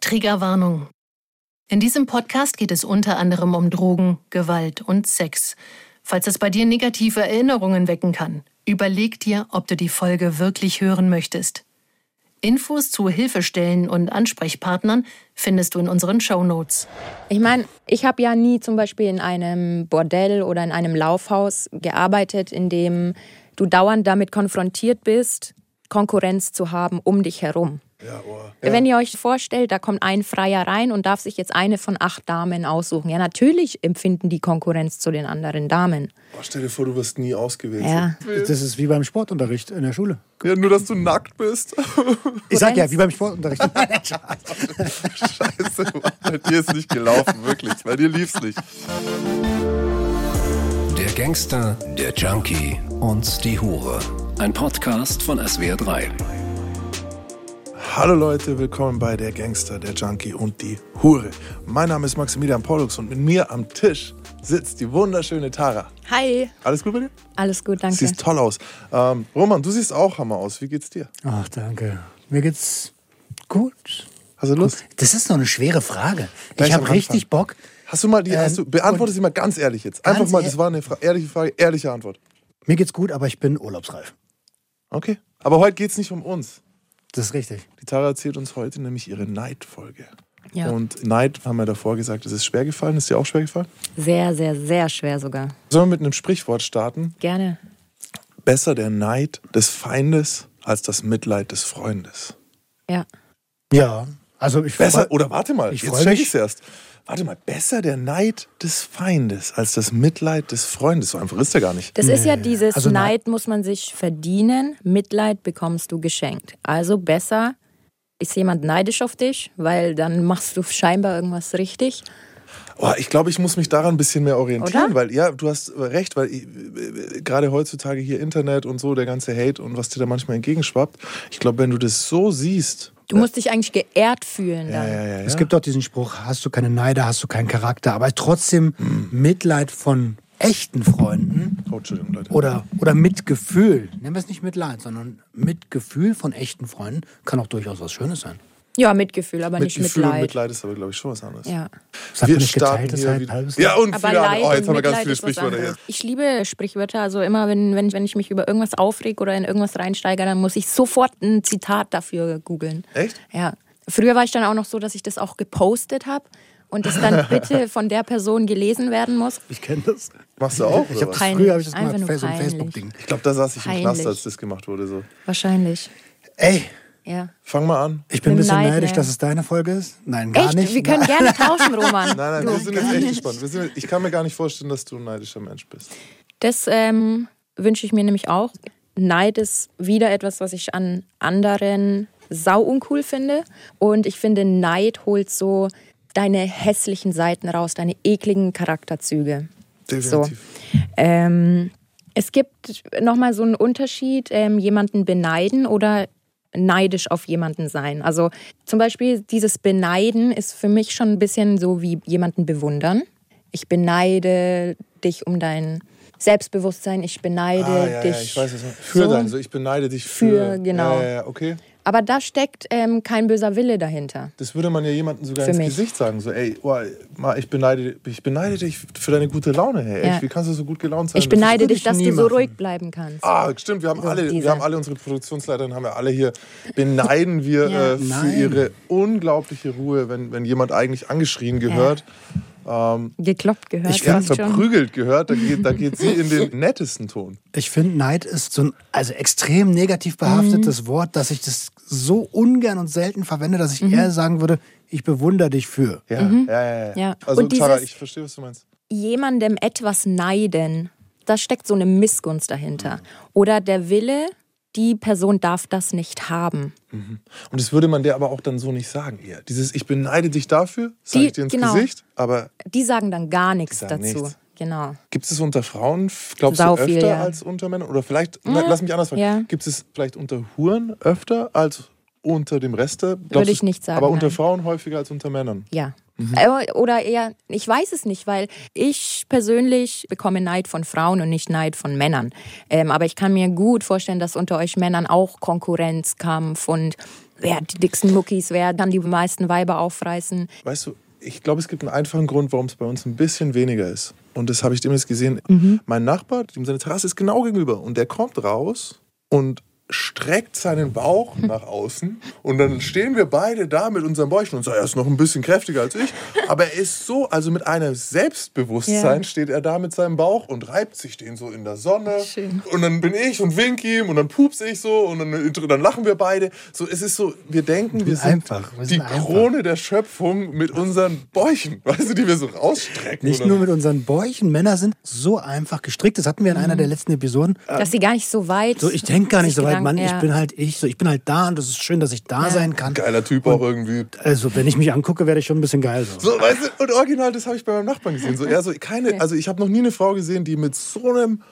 Triggerwarnung. In diesem Podcast geht es unter anderem um Drogen, Gewalt und Sex. Falls es bei dir negative Erinnerungen wecken kann, überleg dir, ob du die Folge wirklich hören möchtest. Infos zu Hilfestellen und Ansprechpartnern findest du in unseren Show Notes. Ich meine, ich habe ja nie zum Beispiel in einem Bordell oder in einem Laufhaus gearbeitet, in dem du dauernd damit konfrontiert bist, Konkurrenz zu haben um dich herum. Ja, oh. Wenn ihr euch vorstellt, da kommt ein Freier rein und darf sich jetzt eine von acht Damen aussuchen. Ja, natürlich empfinden die Konkurrenz zu den anderen Damen. Boah, stell dir vor, du wirst nie ausgewählt. Ja. Das ist wie beim Sportunterricht in der Schule. Ja, nur, dass du nackt bist. Ich sag ja, wie beim Sportunterricht. Scheiße, bei dir ist nicht gelaufen, wirklich. Bei dir lief's nicht. Der Gangster, der Junkie und die Hure. Ein Podcast von SWR3. Hallo Leute, willkommen bei Der Gangster, der Junkie und die Hure. Mein Name ist Maximilian Pollux und mit mir am Tisch sitzt die wunderschöne Tara. Hi. Alles gut bei dir? Alles gut, danke. Siehst toll aus. Ähm, Roman, du siehst auch Hammer aus. Wie geht's dir? Ach, danke. Mir geht's gut. Hast du Lust? Das ist noch eine schwere Frage. Gleich ich habe richtig. Bock. Hast du mal die, Ähm, hast du, beantworte sie mal ganz ehrlich jetzt. Einfach mal, das war eine fra ehrliche Frage, ehrliche Antwort. Mir geht's gut, aber ich bin urlaubsreif. Okay. Aber heute geht's nicht um uns. Das ist richtig. Die Tara erzählt uns heute nämlich ihre Neid-Folge. Ja. Und Neid, haben wir davor gesagt, es ist schwer gefallen. Ist dir auch schwer gefallen? Sehr, sehr, sehr schwer sogar. Sollen wir mit einem Sprichwort starten? Gerne. Besser der Neid des Feindes als das Mitleid des Freundes. Ja. Ja, also ich Besser, oder warte mal, ich jetzt freu check mich. ich's erst. Warte mal, besser der Neid des Feindes als das Mitleid des Freundes. So einfach ist er gar nicht. Das ist ja dieses Also Neid muss man sich verdienen, Mitleid bekommst du geschenkt. Also besser ist jemand neidisch auf dich, weil dann machst du scheinbar irgendwas richtig. Oh, ich glaube, ich muss mich daran ein bisschen mehr orientieren, Oder? weil ja, du hast recht, weil ich, äh, gerade heutzutage hier Internet und so, der ganze Hate und was dir da manchmal entgegenschwappt. Ich glaube, wenn du das so siehst, Du musst dich eigentlich geehrt fühlen ja, dann. ja, ja, ja. Es gibt auch diesen Spruch, hast du keine Neider, hast du keinen Charakter, aber trotzdem Mitleid von echten Freunden oh, oder, oder Mitgefühl, nennen wir es nicht Mitleid, sondern Mitgefühl von echten Freunden kann auch durchaus was Schönes sein. Ja, Mitgefühl, aber nicht Mitgefühl und Mitleid. Mitleid ist aber, glaube ich, schon was anderes. Ja. Man nicht geteiltes hier wieder- halbes Ja, und Aber viele Leid. Oh, jetzt und haben wir ganz Mitleid viele Sprichwörter hier. Ich liebe Sprichwörter. Also immer, wenn, wenn, wenn ich mich über irgendwas aufreg oder in irgendwas reinsteige, dann muss ich sofort ein Zitat dafür googeln. Echt? Ja. Früher war ich dann auch noch so, dass ich das auch gepostet habe und es dann bitte von der Person gelesen werden muss. Ich kenne das. Machst du auch? Ich das Peinlich. früher habe ich das Einfach gemacht, so ein. Facebook-Ding. Ich glaube, da saß ich im Peinlich. Knast, als das gemacht wurde. So. Wahrscheinlich. Ey, Ja. Fang mal an. ich bin ein bisschen Neid, neidisch, ne? dass es deine Folge ist. Nein, gar Echt? nicht. Wir können gerne tauschen, Roman. Nein, nein, Du, wir sind jetzt echt gespannt. Wir sind, ich kann mir gar nicht vorstellen, dass du ein neidischer Mensch bist. Das ähm, wünsche ich mir nämlich auch. Neid ist wieder etwas, was ich an anderen sau uncool finde. Und ich finde, Neid holt so deine hässlichen Seiten raus, deine ekligen Charakterzüge. Definitiv. Ähm, es gibt nochmal so einen Unterschied, ähm, jemanden beneiden oder neidisch auf jemanden sein. Also zum Beispiel dieses Beneiden ist für mich schon ein bisschen so wie jemanden bewundern. Ich beneide dich um dein Selbstbewusstsein, ich beneide Ah, ja, dich. ja, ich weiß es. Für so. dein, so ich beneide dich für. Für, genau. Ja, ja, ja, okay. Aber da steckt ähm, kein böser Wille dahinter. Das würde man ja jemandem sogar Für ins mich. Gesicht sagen. So, ey, oh, mal, ich, beneide, ich beneide dich für deine gute Laune. Hey, Ja. echt, wie kannst du so gut gelaunt sein? Ich beneide dich, ich dass du so machen. ruhig bleiben kannst. Ah, stimmt, wir haben, So, alle, diese. wir haben alle unsere Produktionsleiterinnen, haben wir alle hier, beneiden wir Ja. äh, für Nein. ihre unglaubliche Ruhe, wenn, wenn jemand eigentlich angeschrien gehört, Gekloppt gehört. Ich ja, fast schon. verprügelt gehört, da geht, da geht sie in den nettesten Ton. Ich finde, Neid ist so ein also extrem negativ behaftetes Wort, dass ich das so ungern und selten verwende, dass ich eher sagen würde, ich bewundere dich für. Ja, ja, ja, ja. Ja. Also, Und Tara, ich verstehe, was du meinst. jemandem etwas neiden, da steckt so eine Missgunst dahinter. Oder der Wille, die Person darf das nicht haben. Und das würde man der aber auch dann so nicht sagen eher. Dieses Ich beneide dich dafür, sag Die- ich dir ins genau. Gesicht, aber Die sagen dann gar nichts dazu. nichts. Genau. gibt es unter Frauen, glaubst Sau du, öfter viel, ja. als unter Männern? Oder vielleicht, na, lass mich anders fragen, ja. gibt es vielleicht unter Huren öfter als unter dem Rest? Würde ich nicht sagen, Aber unter nein. Frauen häufiger als unter Männern? Ja. Äh, Oder eher, ich weiß es nicht, weil ich persönlich bekomme Neid von Frauen und nicht Neid von Männern. Ähm, aber ich kann mir gut vorstellen, dass unter euch Männern auch Konkurrenzkampf und wer die dicksten Muckis, wer dann die meisten Weiber aufreißen. Weißt du, ich glaube, es gibt einen einfachen Grund, warum es bei uns ein bisschen weniger ist. Und das habe ich demnächst gesehen. Mein Nachbar, dem seine Terrasse ist genau gegenüber. Und der kommt raus und streckt seinen Bauch nach außen. Und dann stehen wir beide da mit unseren Bäuchen und sagen, er ist noch ein bisschen kräftiger als ich. Aber er ist so, also mit einem Selbstbewusstsein Ja. steht er da mit seinem Bauch und reibt sich den so in der Sonne. Schön. Und dann bin ich und wink ihm und dann pups ich so und dann, dann lachen wir beide. So, es ist so, wir denken, wir sind einfach, wir die sind einfach. Krone der Schöpfung mit unseren Bäuchen, weißt du, die wir so rausstrecken. Nicht Und nur mit unseren Bäuchen. Männer sind so einfach gestrickt. Das hatten wir in einer der letzten Episoden. Dass sie gar nicht so weit. So, ich denke gar nicht so sich weit, Mann. Gedanken- Ich ja. bin halt ich. So, ich bin halt da und es ist schön, dass ich da sein kann. Geiler Typ auch irgendwie. Also, wenn ich mich angucke, werde ich schon ein bisschen geil. So. So, weißt du, und original, das habe ich bei meinem Nachbarn gesehen. So, er so, keine, also ich habe noch nie eine Frau gesehen, die mit so einem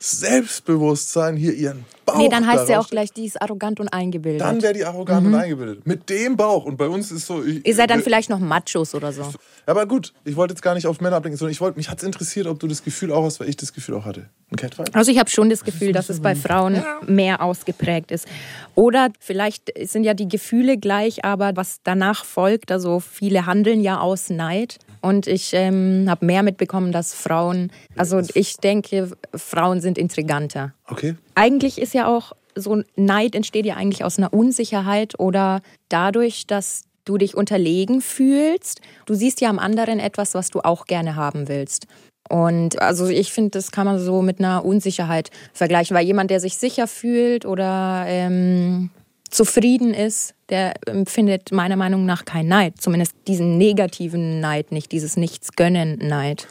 Selbstbewusstsein hier ihren Bauch. Nee, dann heißt ja auch gleich, die ist arrogant und eingebildet. Dann wäre die arrogant und eingebildet. Mit dem Bauch. Und bei uns ist so. Ich, Ihr seid dann äh, vielleicht noch Machos oder so. Aber gut, ich wollte jetzt gar nicht auf Männer ablenken, sondern ich wollte, mich hat es interessiert, ob du das Gefühl auch hast, weil ich das Gefühl auch hatte. Ein Catfight? Also ich habe schon das Gefühl, dass es bei Frauen mehr ausgeprägt ist. Oder vielleicht sind ja die Gefühle gleich, aber was danach folgt, also viele handeln ja aus Neid. Und ich ähm, habe mehr mitbekommen, dass Frauen, also ich denke, Frauen sind intriganter. Okay. Eigentlich ist ja auch so ein Neid entsteht ja eigentlich aus einer Unsicherheit oder dadurch, dass du dich unterlegen fühlst. Du siehst ja am anderen etwas, was du auch gerne haben willst. Und also ich finde, das kann man so mit einer Unsicherheit vergleichen, weil jemand, der sich sicher fühlt oder ähm, zufrieden ist, der empfindet meiner Meinung nach keinen Neid. Zumindest diesen negativen Neid nicht, dieses Nichts-Gönnen-Neid.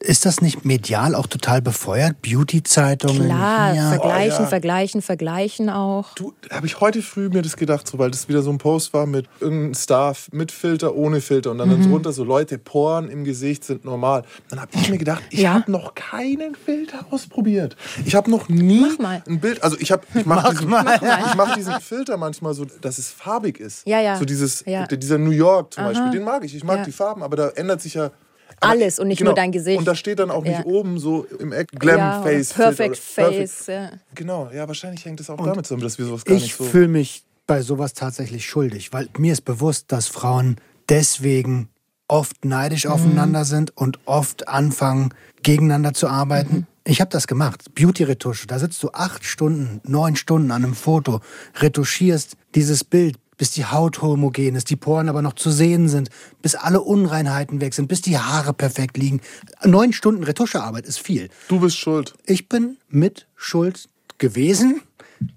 Ist das nicht medial auch total befeuert? Beauty-Zeitungen? Klar, hier. vergleichen, Oh, ja. vergleichen, vergleichen auch. Du, habe ich heute früh mir das gedacht, so, weil das wieder so ein Post war mit irgendeinem Star mit Filter, ohne Filter und dann, Mhm. dann so runter so Leute, Poren im Gesicht sind normal. Dann habe ich mir gedacht, ich Ja. habe noch keinen Filter ausprobiert. Ich habe noch nie Mach mal. ein Bild, also ich habe ich mache diesen, ich mach diesen Filter manchmal so, dass es farbig ist. Ja, ja. So dieses Ja. dieser New York zum Aha. Beispiel, den mag ich. Ich mag Ja. die Farben, aber da ändert sich ja aber- genau. Alles und nicht nur dein Gesicht. Und da steht dann auch nicht Ja. oben so im Eck Glam Ja, oder Face. Perfect Face. Ja. Genau, ja, wahrscheinlich hängt es auch damit zusammen, dass wir sowas gar Ich nicht so. fühle mich bei sowas tatsächlich schuldig, weil mir ist bewusst, dass Frauen deswegen oft neidisch Mhm. aufeinander sind und oft anfangen, gegeneinander zu arbeiten. Mhm. Ich habe das gemacht. Beauty-Retusche. Da sitzt du acht Stunden, neun Stunden an einem Foto, retuschierst dieses Bild, bis die Haut homogen ist, die Poren aber noch zu sehen sind, bis alle Unreinheiten weg sind, bis die Haare perfekt liegen. Neun Stunden Retuschearbeit ist viel. Du bist schuld. Ich bin mit Schuld gewesen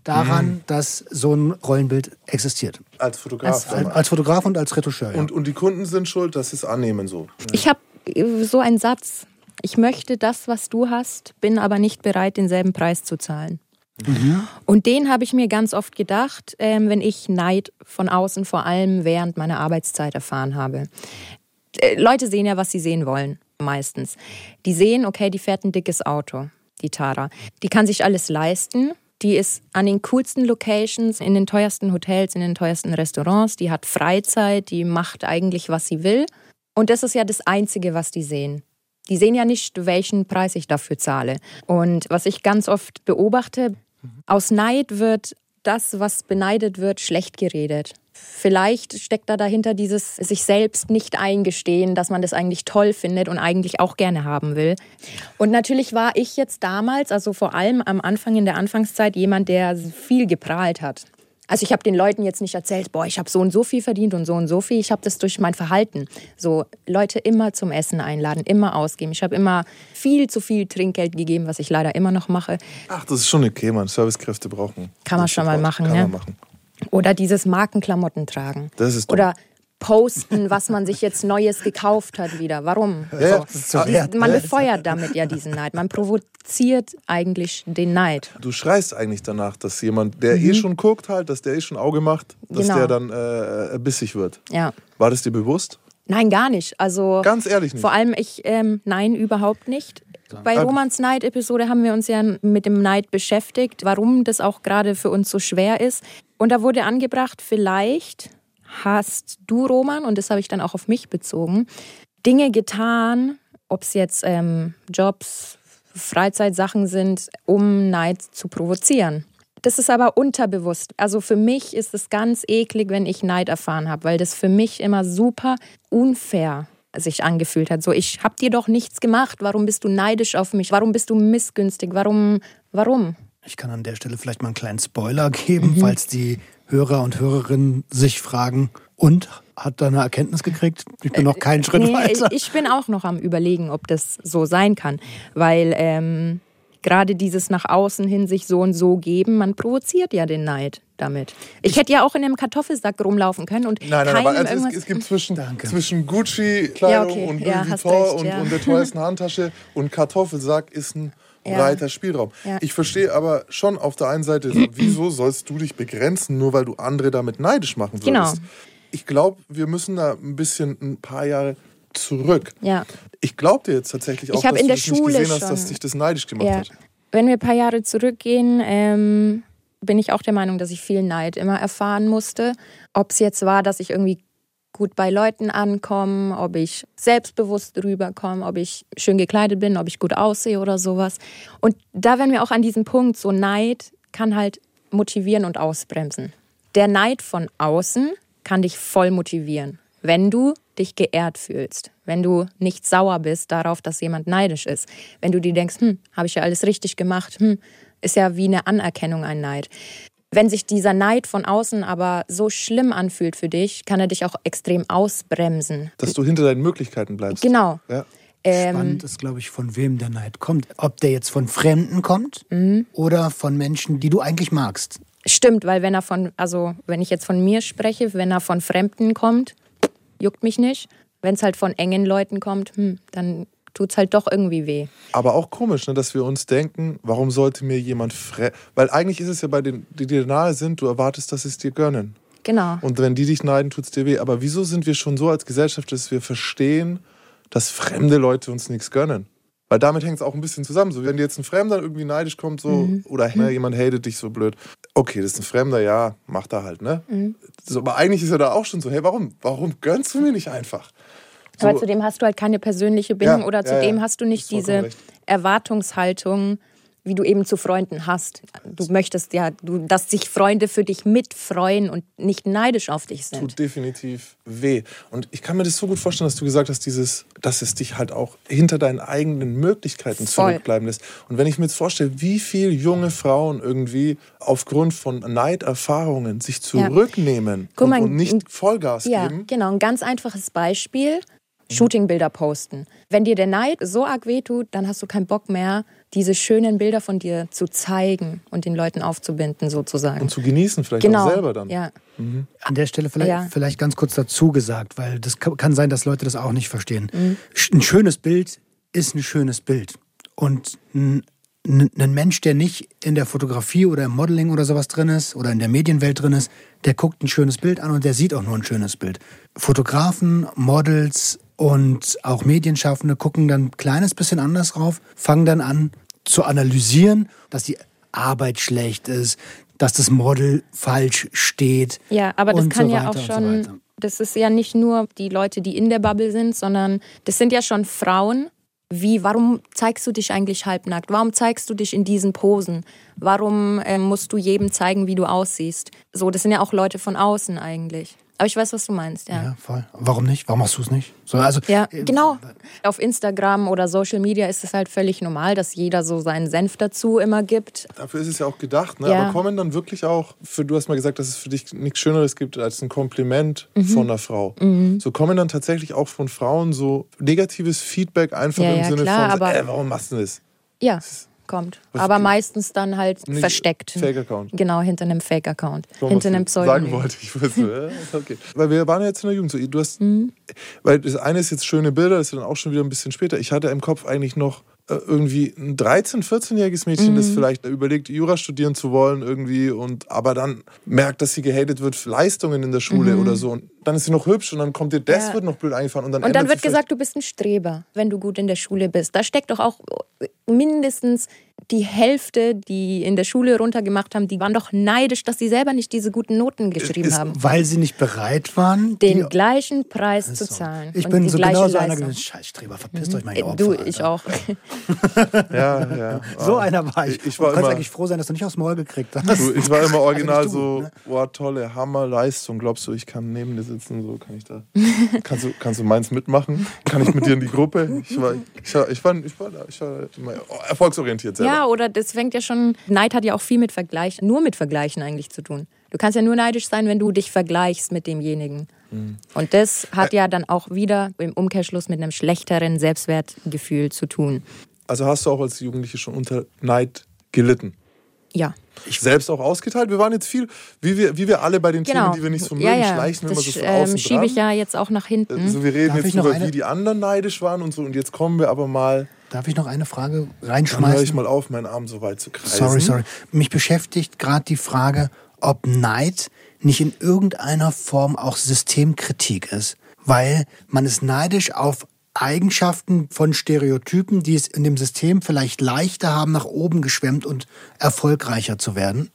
daran, dass so ein Rollenbild existiert. Als Fotograf. Als, als Fotograf und als Retoucheur. Ja. und, und die Kunden sind schuld, dass sie es annehmen so. Ich habe so einen Satz. Ich möchte das, was du hast, bin aber nicht bereit, denselben Preis zu zahlen. Und den habe ich mir ganz oft gedacht, ähm, wenn ich Neid von außen vor allem während meiner Arbeitszeit erfahren habe. Äh, Leute sehen ja, was sie sehen wollen, meistens. Die sehen, okay, die fährt ein dickes Auto, die Tara. Die kann sich alles leisten. Die ist an den coolsten Locations, in den teuersten Hotels, in den teuersten Restaurants. Die hat Freizeit, die macht eigentlich, was sie will. Und das ist ja das Einzige, was die sehen. Die sehen ja nicht, welchen Preis ich dafür zahle. Und was ich ganz oft beobachte, aus Neid wird das, was beneidet wird, schlecht geredet. Vielleicht steckt da dahinter dieses sich selbst nicht eingestehen, dass man das eigentlich toll findet und eigentlich auch gerne haben will. Und natürlich war ich jetzt damals, also vor allem am Anfang in der Anfangszeit, jemand, der viel geprahlt hat. Also ich habe den Leuten jetzt nicht erzählt, boah, ich habe so und so viel verdient und so und so viel. Ich habe das durch mein Verhalten. So Leute immer zum Essen einladen, immer ausgeben. Ich habe immer viel zu viel Trinkgeld gegeben, was ich leider immer noch mache. Ach, das ist schon okay, man. Servicekräfte brauchen. Kann man schon mal machen, Kann ne? man machen. Oder dieses Markenklamotten tragen. Das ist dumm. Oder posten, was man sich jetzt Neues gekauft hat wieder. Warum? Ja, So. das ist so wert, Man ne? befeuert damit ja diesen Neid. Man provoziert eigentlich den Neid. Du schreist eigentlich danach, dass jemand, der eh schon guckt, halt, dass der eh schon Auge macht, dass Mhm. Genau. der dann äh, bissig wird. Ja. War das dir bewusst? Nein, gar nicht. Also Ganz ehrlich nicht. Vor allem ich, ähm, nein, überhaupt nicht. Bei Ah, Romans Neid-Episode haben wir uns ja mit dem Neid beschäftigt, warum das auch gerade für uns so schwer ist. Und da wurde angebracht, vielleicht hast du, Roman, und das habe ich dann auch auf mich bezogen, Dinge getan, ob es jetzt ähm, Jobs, Freizeitsachen sind, um Neid zu provozieren. Das ist aber unterbewusst. Also für mich ist es ganz eklig, wenn ich Neid erfahren habe, weil das für mich immer super unfair sich angefühlt hat. So, ich habe dir doch nichts gemacht. Warum bist du neidisch auf mich? Warum bist du missgünstig? Warum? Warum? Ich kann an der Stelle vielleicht mal einen kleinen Spoiler geben, mhm. falls die Hörer und Hörerinnen sich fragen, und hat da eine Erkenntnis gekriegt? Ich bin noch keinen Schritt nee, weiter. Ich bin auch noch am Überlegen, ob das so sein kann, weil ähm, gerade dieses nach außen hin sich so und so geben, man provoziert ja den Neid damit. Ich, ich hätte ja auch in einem Kartoffelsack rumlaufen können und nein, nein, aber also es, es, gibt zwischen, zwischen Gucci-Kleidung ja, okay. und Louis ja, Vuitton und, ja. und der teuersten Handtasche und Kartoffelsack ist ein ja. breiter Spielraum. Ja. Ich verstehe aber schon auf der einen Seite, so, wieso sollst du dich begrenzen, nur weil du andere damit neidisch machen würdest? Genau. Ich glaube, wir müssen da ein bisschen ein paar Jahre zurück. Ja. Ich glaube dir jetzt tatsächlich auch, dass du das nicht gesehen hast, dass dich das neidisch gemacht ja. hat. Wenn wir ein paar Jahre zurückgehen, ähm, bin ich auch der Meinung, dass ich viel Neid immer erfahren musste. Ob es jetzt war, dass ich irgendwie gut bei Leuten ankommen, ob ich selbstbewusst rüberkomme, ob ich schön gekleidet bin, ob ich gut aussehe oder sowas. Und da werden wir auch an diesem Punkt, so Neid kann halt motivieren und ausbremsen. Der Neid von außen kann dich voll motivieren, wenn du dich geehrt fühlst, wenn du nicht sauer bist darauf, dass jemand neidisch ist, wenn du dir denkst, hm, habe ich ja alles richtig gemacht, hm, ist ja wie eine Anerkennung ein Neid. Wenn sich dieser Neid von außen aber so schlimm anfühlt für dich, kann er dich auch extrem ausbremsen. Dass du hinter deinen Möglichkeiten bleibst. Genau. Ja. Ähm, Spannend ist, glaube ich, von wem der Neid kommt. Ob der jetzt von Fremden kommt mhm. oder von Menschen, die du eigentlich magst. Stimmt, weil wenn er von, also wenn ich jetzt von mir spreche, wenn er von Fremden kommt, juckt mich nicht. Wenn es halt von engen Leuten kommt, hm, dann tut es halt doch irgendwie weh. Aber auch komisch, ne, dass wir uns denken, warum sollte mir jemand fremd. Weil eigentlich ist es ja bei denen, die dir nahe sind, du erwartest, dass sie es dir gönnen. Genau. Und wenn die dich neiden, tut es dir weh. Aber wieso sind wir schon so als Gesellschaft, dass wir verstehen, dass fremde Leute uns nichts gönnen? Weil damit hängt es auch ein bisschen zusammen. So, wenn dir jetzt ein Fremder irgendwie neidisch kommt, so, mhm. oder mhm. jemand hatet dich so blöd. Okay, das ist ein Fremder, ja, macht er halt, ne? Mhm. So, aber eigentlich ist er da auch schon so, hey, warum, warum gönnst du mir nicht einfach? So. Aber zudem hast du halt keine persönliche Bindung ja, oder zudem ja, hast du nicht diese recht. Erwartungshaltung, wie du eben zu Freunden hast. Du möchtest ja, du, dass sich Freunde für dich mitfreuen und nicht neidisch auf dich sind. Tut definitiv weh. Und ich kann mir das so gut vorstellen, dass du gesagt hast, dieses, dass es dich halt auch hinter deinen eigenen Möglichkeiten Voll. zurückbleiben lässt. Und wenn ich mir jetzt vorstelle, wie viele junge Frauen irgendwie aufgrund von Neiderfahrungen sich zurücknehmen ja. und, und, nicht Vollgas ja, geben. Genau, ein ganz einfaches Beispiel. Shootingbilder posten. Wenn dir der Neid so arg wehtut, dann hast du keinen Bock mehr, diese schönen Bilder von dir zu zeigen und den Leuten aufzubinden, sozusagen. Und zu genießen, vielleicht genau. auch selber dann. Ja. Mhm. An der Stelle vielleicht, ja. vielleicht ganz kurz dazu gesagt, weil das kann sein, dass Leute das auch nicht verstehen. Mhm. Ein schönes Bild ist ein schönes Bild. Und ein, ein Mensch, der nicht in der Fotografie oder im Modeling oder sowas drin ist oder in der Medienwelt drin ist, der guckt ein schönes Bild an und der sieht auch nur ein schönes Bild. Fotografen, Models, und auch Medienschaffende gucken dann ein kleines bisschen anders drauf, fangen dann an zu analysieren, dass die Arbeit schlecht ist, dass das Model falsch steht. Ja, aber das kann so ja auch schon, so das ist ja nicht nur die Leute, die in der Bubble sind, sondern das sind ja schon Frauen. Wie, warum zeigst du dich eigentlich halbnackt? Warum zeigst du dich in diesen Posen? Warum äh, musst du jedem zeigen, wie du aussiehst? So, das sind ja auch Leute von außen eigentlich. Aber ich weiß, was du meinst, ja. Ja, voll. Warum nicht? Warum machst du es nicht? So, also, ja, äh, genau. Auf Instagram oder Social Media ist es halt völlig normal, dass jeder so seinen Senf dazu immer gibt. Dafür ist es ja auch gedacht, ne? Ja. Aber kommen dann wirklich auch, für, du hast mal gesagt, dass es für dich nichts Schöneres gibt als ein Kompliment mhm. von einer Frau. Mhm. So kommen dann tatsächlich auch von Frauen so negatives Feedback einfach ja, im Sinne klar, von, äh, warum machst du das? Ja. Das kommt. Was aber meistens dann halt versteckt. Fake-Account. Genau, hinter einem Fake-Account. Hinter einem Pseudonym. Sagen wollte ich. Wusste, okay. Weil wir waren ja jetzt in der Jugend. So, du hast, mhm. Weil das eine ist jetzt schöne Bilder, das ist dann auch schon wieder ein bisschen später. Ich hatte im Kopf eigentlich noch äh, irgendwie ein 13-, 14-jähriges Mädchen, mhm. das vielleicht überlegt, Jura studieren zu wollen irgendwie und aber dann merkt, dass sie gehatet wird für Leistungen in der Schule mhm. oder so. Und dann ist sie noch hübsch und dann kommt dir das ja. wird noch blöd eingefallen. Und dann, und dann wird gesagt, du bist ein Streber, wenn du gut in der Schule bist. Da steckt doch auch mindestens die Hälfte, die in der Schule runtergemacht haben, die waren doch neidisch, dass sie selber nicht diese guten Noten geschrieben Ist, haben. Weil sie nicht bereit waren, Den die- gleichen Preis zu So. zahlen. Ich bin so genau so einer gewesen. Scheißstreber, verpisst euch mal, ihr du, Opfer, ich Alter. auch. Ja, ja. So einer war ich. Ich, ich war du kannst immer, eigentlich froh sein, dass du nicht aufs Maul gekriegt hast. du, ich war immer original du, so, ne? boah, tolle Hammerleistung. Glaubst du, ich kann neben dir sitzen? So kann ich da. Kannst du, kannst du meins mitmachen? Kann ich mit dir in die Gruppe? Ich war, ich war, ich war, ich war, da, ich war immer erfolgsorientiert selber. Ja, oder das fängt ja schon, Neid hat ja auch viel mit Vergleichen, nur mit Vergleichen eigentlich zu tun. Du kannst ja nur neidisch sein, wenn du dich vergleichst mit demjenigen. Mhm. Und das hat ja dann auch wieder im Umkehrschluss mit einem schlechteren Selbstwertgefühl zu tun. Also hast du auch als Jugendliche schon unter Neid gelitten? Ja. Selbst auch ausgeteilt? Wir waren jetzt viel, wie wir, wie wir alle bei den Genau. Themen, die wir nicht so mögen, ja, ja. schleichen wir immer das so von ähm, außen schiebe dran. ich ja jetzt auch nach hinten. Also wir reden Darf jetzt ich über, eine- wie die anderen neidisch waren und so. Und jetzt kommen wir aber mal, Darf ich noch eine Frage dann höre ich reinschmeißen? mal auf, meinen Arm so weit zu kreisen. Sorry, sorry. Mich beschäftigt gerade die Frage, ob Neid nicht in irgendeiner Form auch Systemkritik ist. Weil man ist neidisch auf Eigenschaften von Stereotypen, die es in dem System vielleicht leichter haben, nach oben geschwemmt und erfolgreicher zu werden.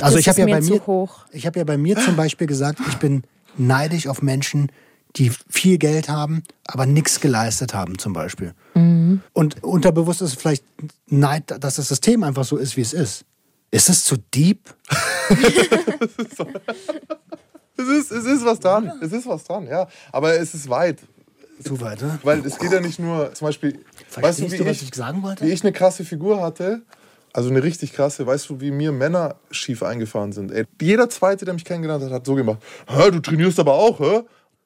Also Das ich habe ja bei zu mir, hoch. ich habe ja bei mir zum Beispiel gesagt, ich bin neidisch auf Menschen, die viel Geld haben, aber nichts geleistet haben zum Beispiel. Und unterbewusst ist es vielleicht Neid, dass das System einfach so ist, wie es ist. Ist es zu deep? Es ist, es ist was dran, es ist was dran, ja. Aber es ist weit. Zu weit, ne? Weil es geht ja nicht nur, zum Beispiel, weißt du, wie, du, was ich, ich sagen wollte? wie ich eine krasse Figur hatte, also eine richtig krasse, weißt du, wie mir Männer schief eingefahren sind. Ey, jeder Zweite, der mich kennengelernt hat, hat so gemacht, hä, du trainierst aber auch, hä?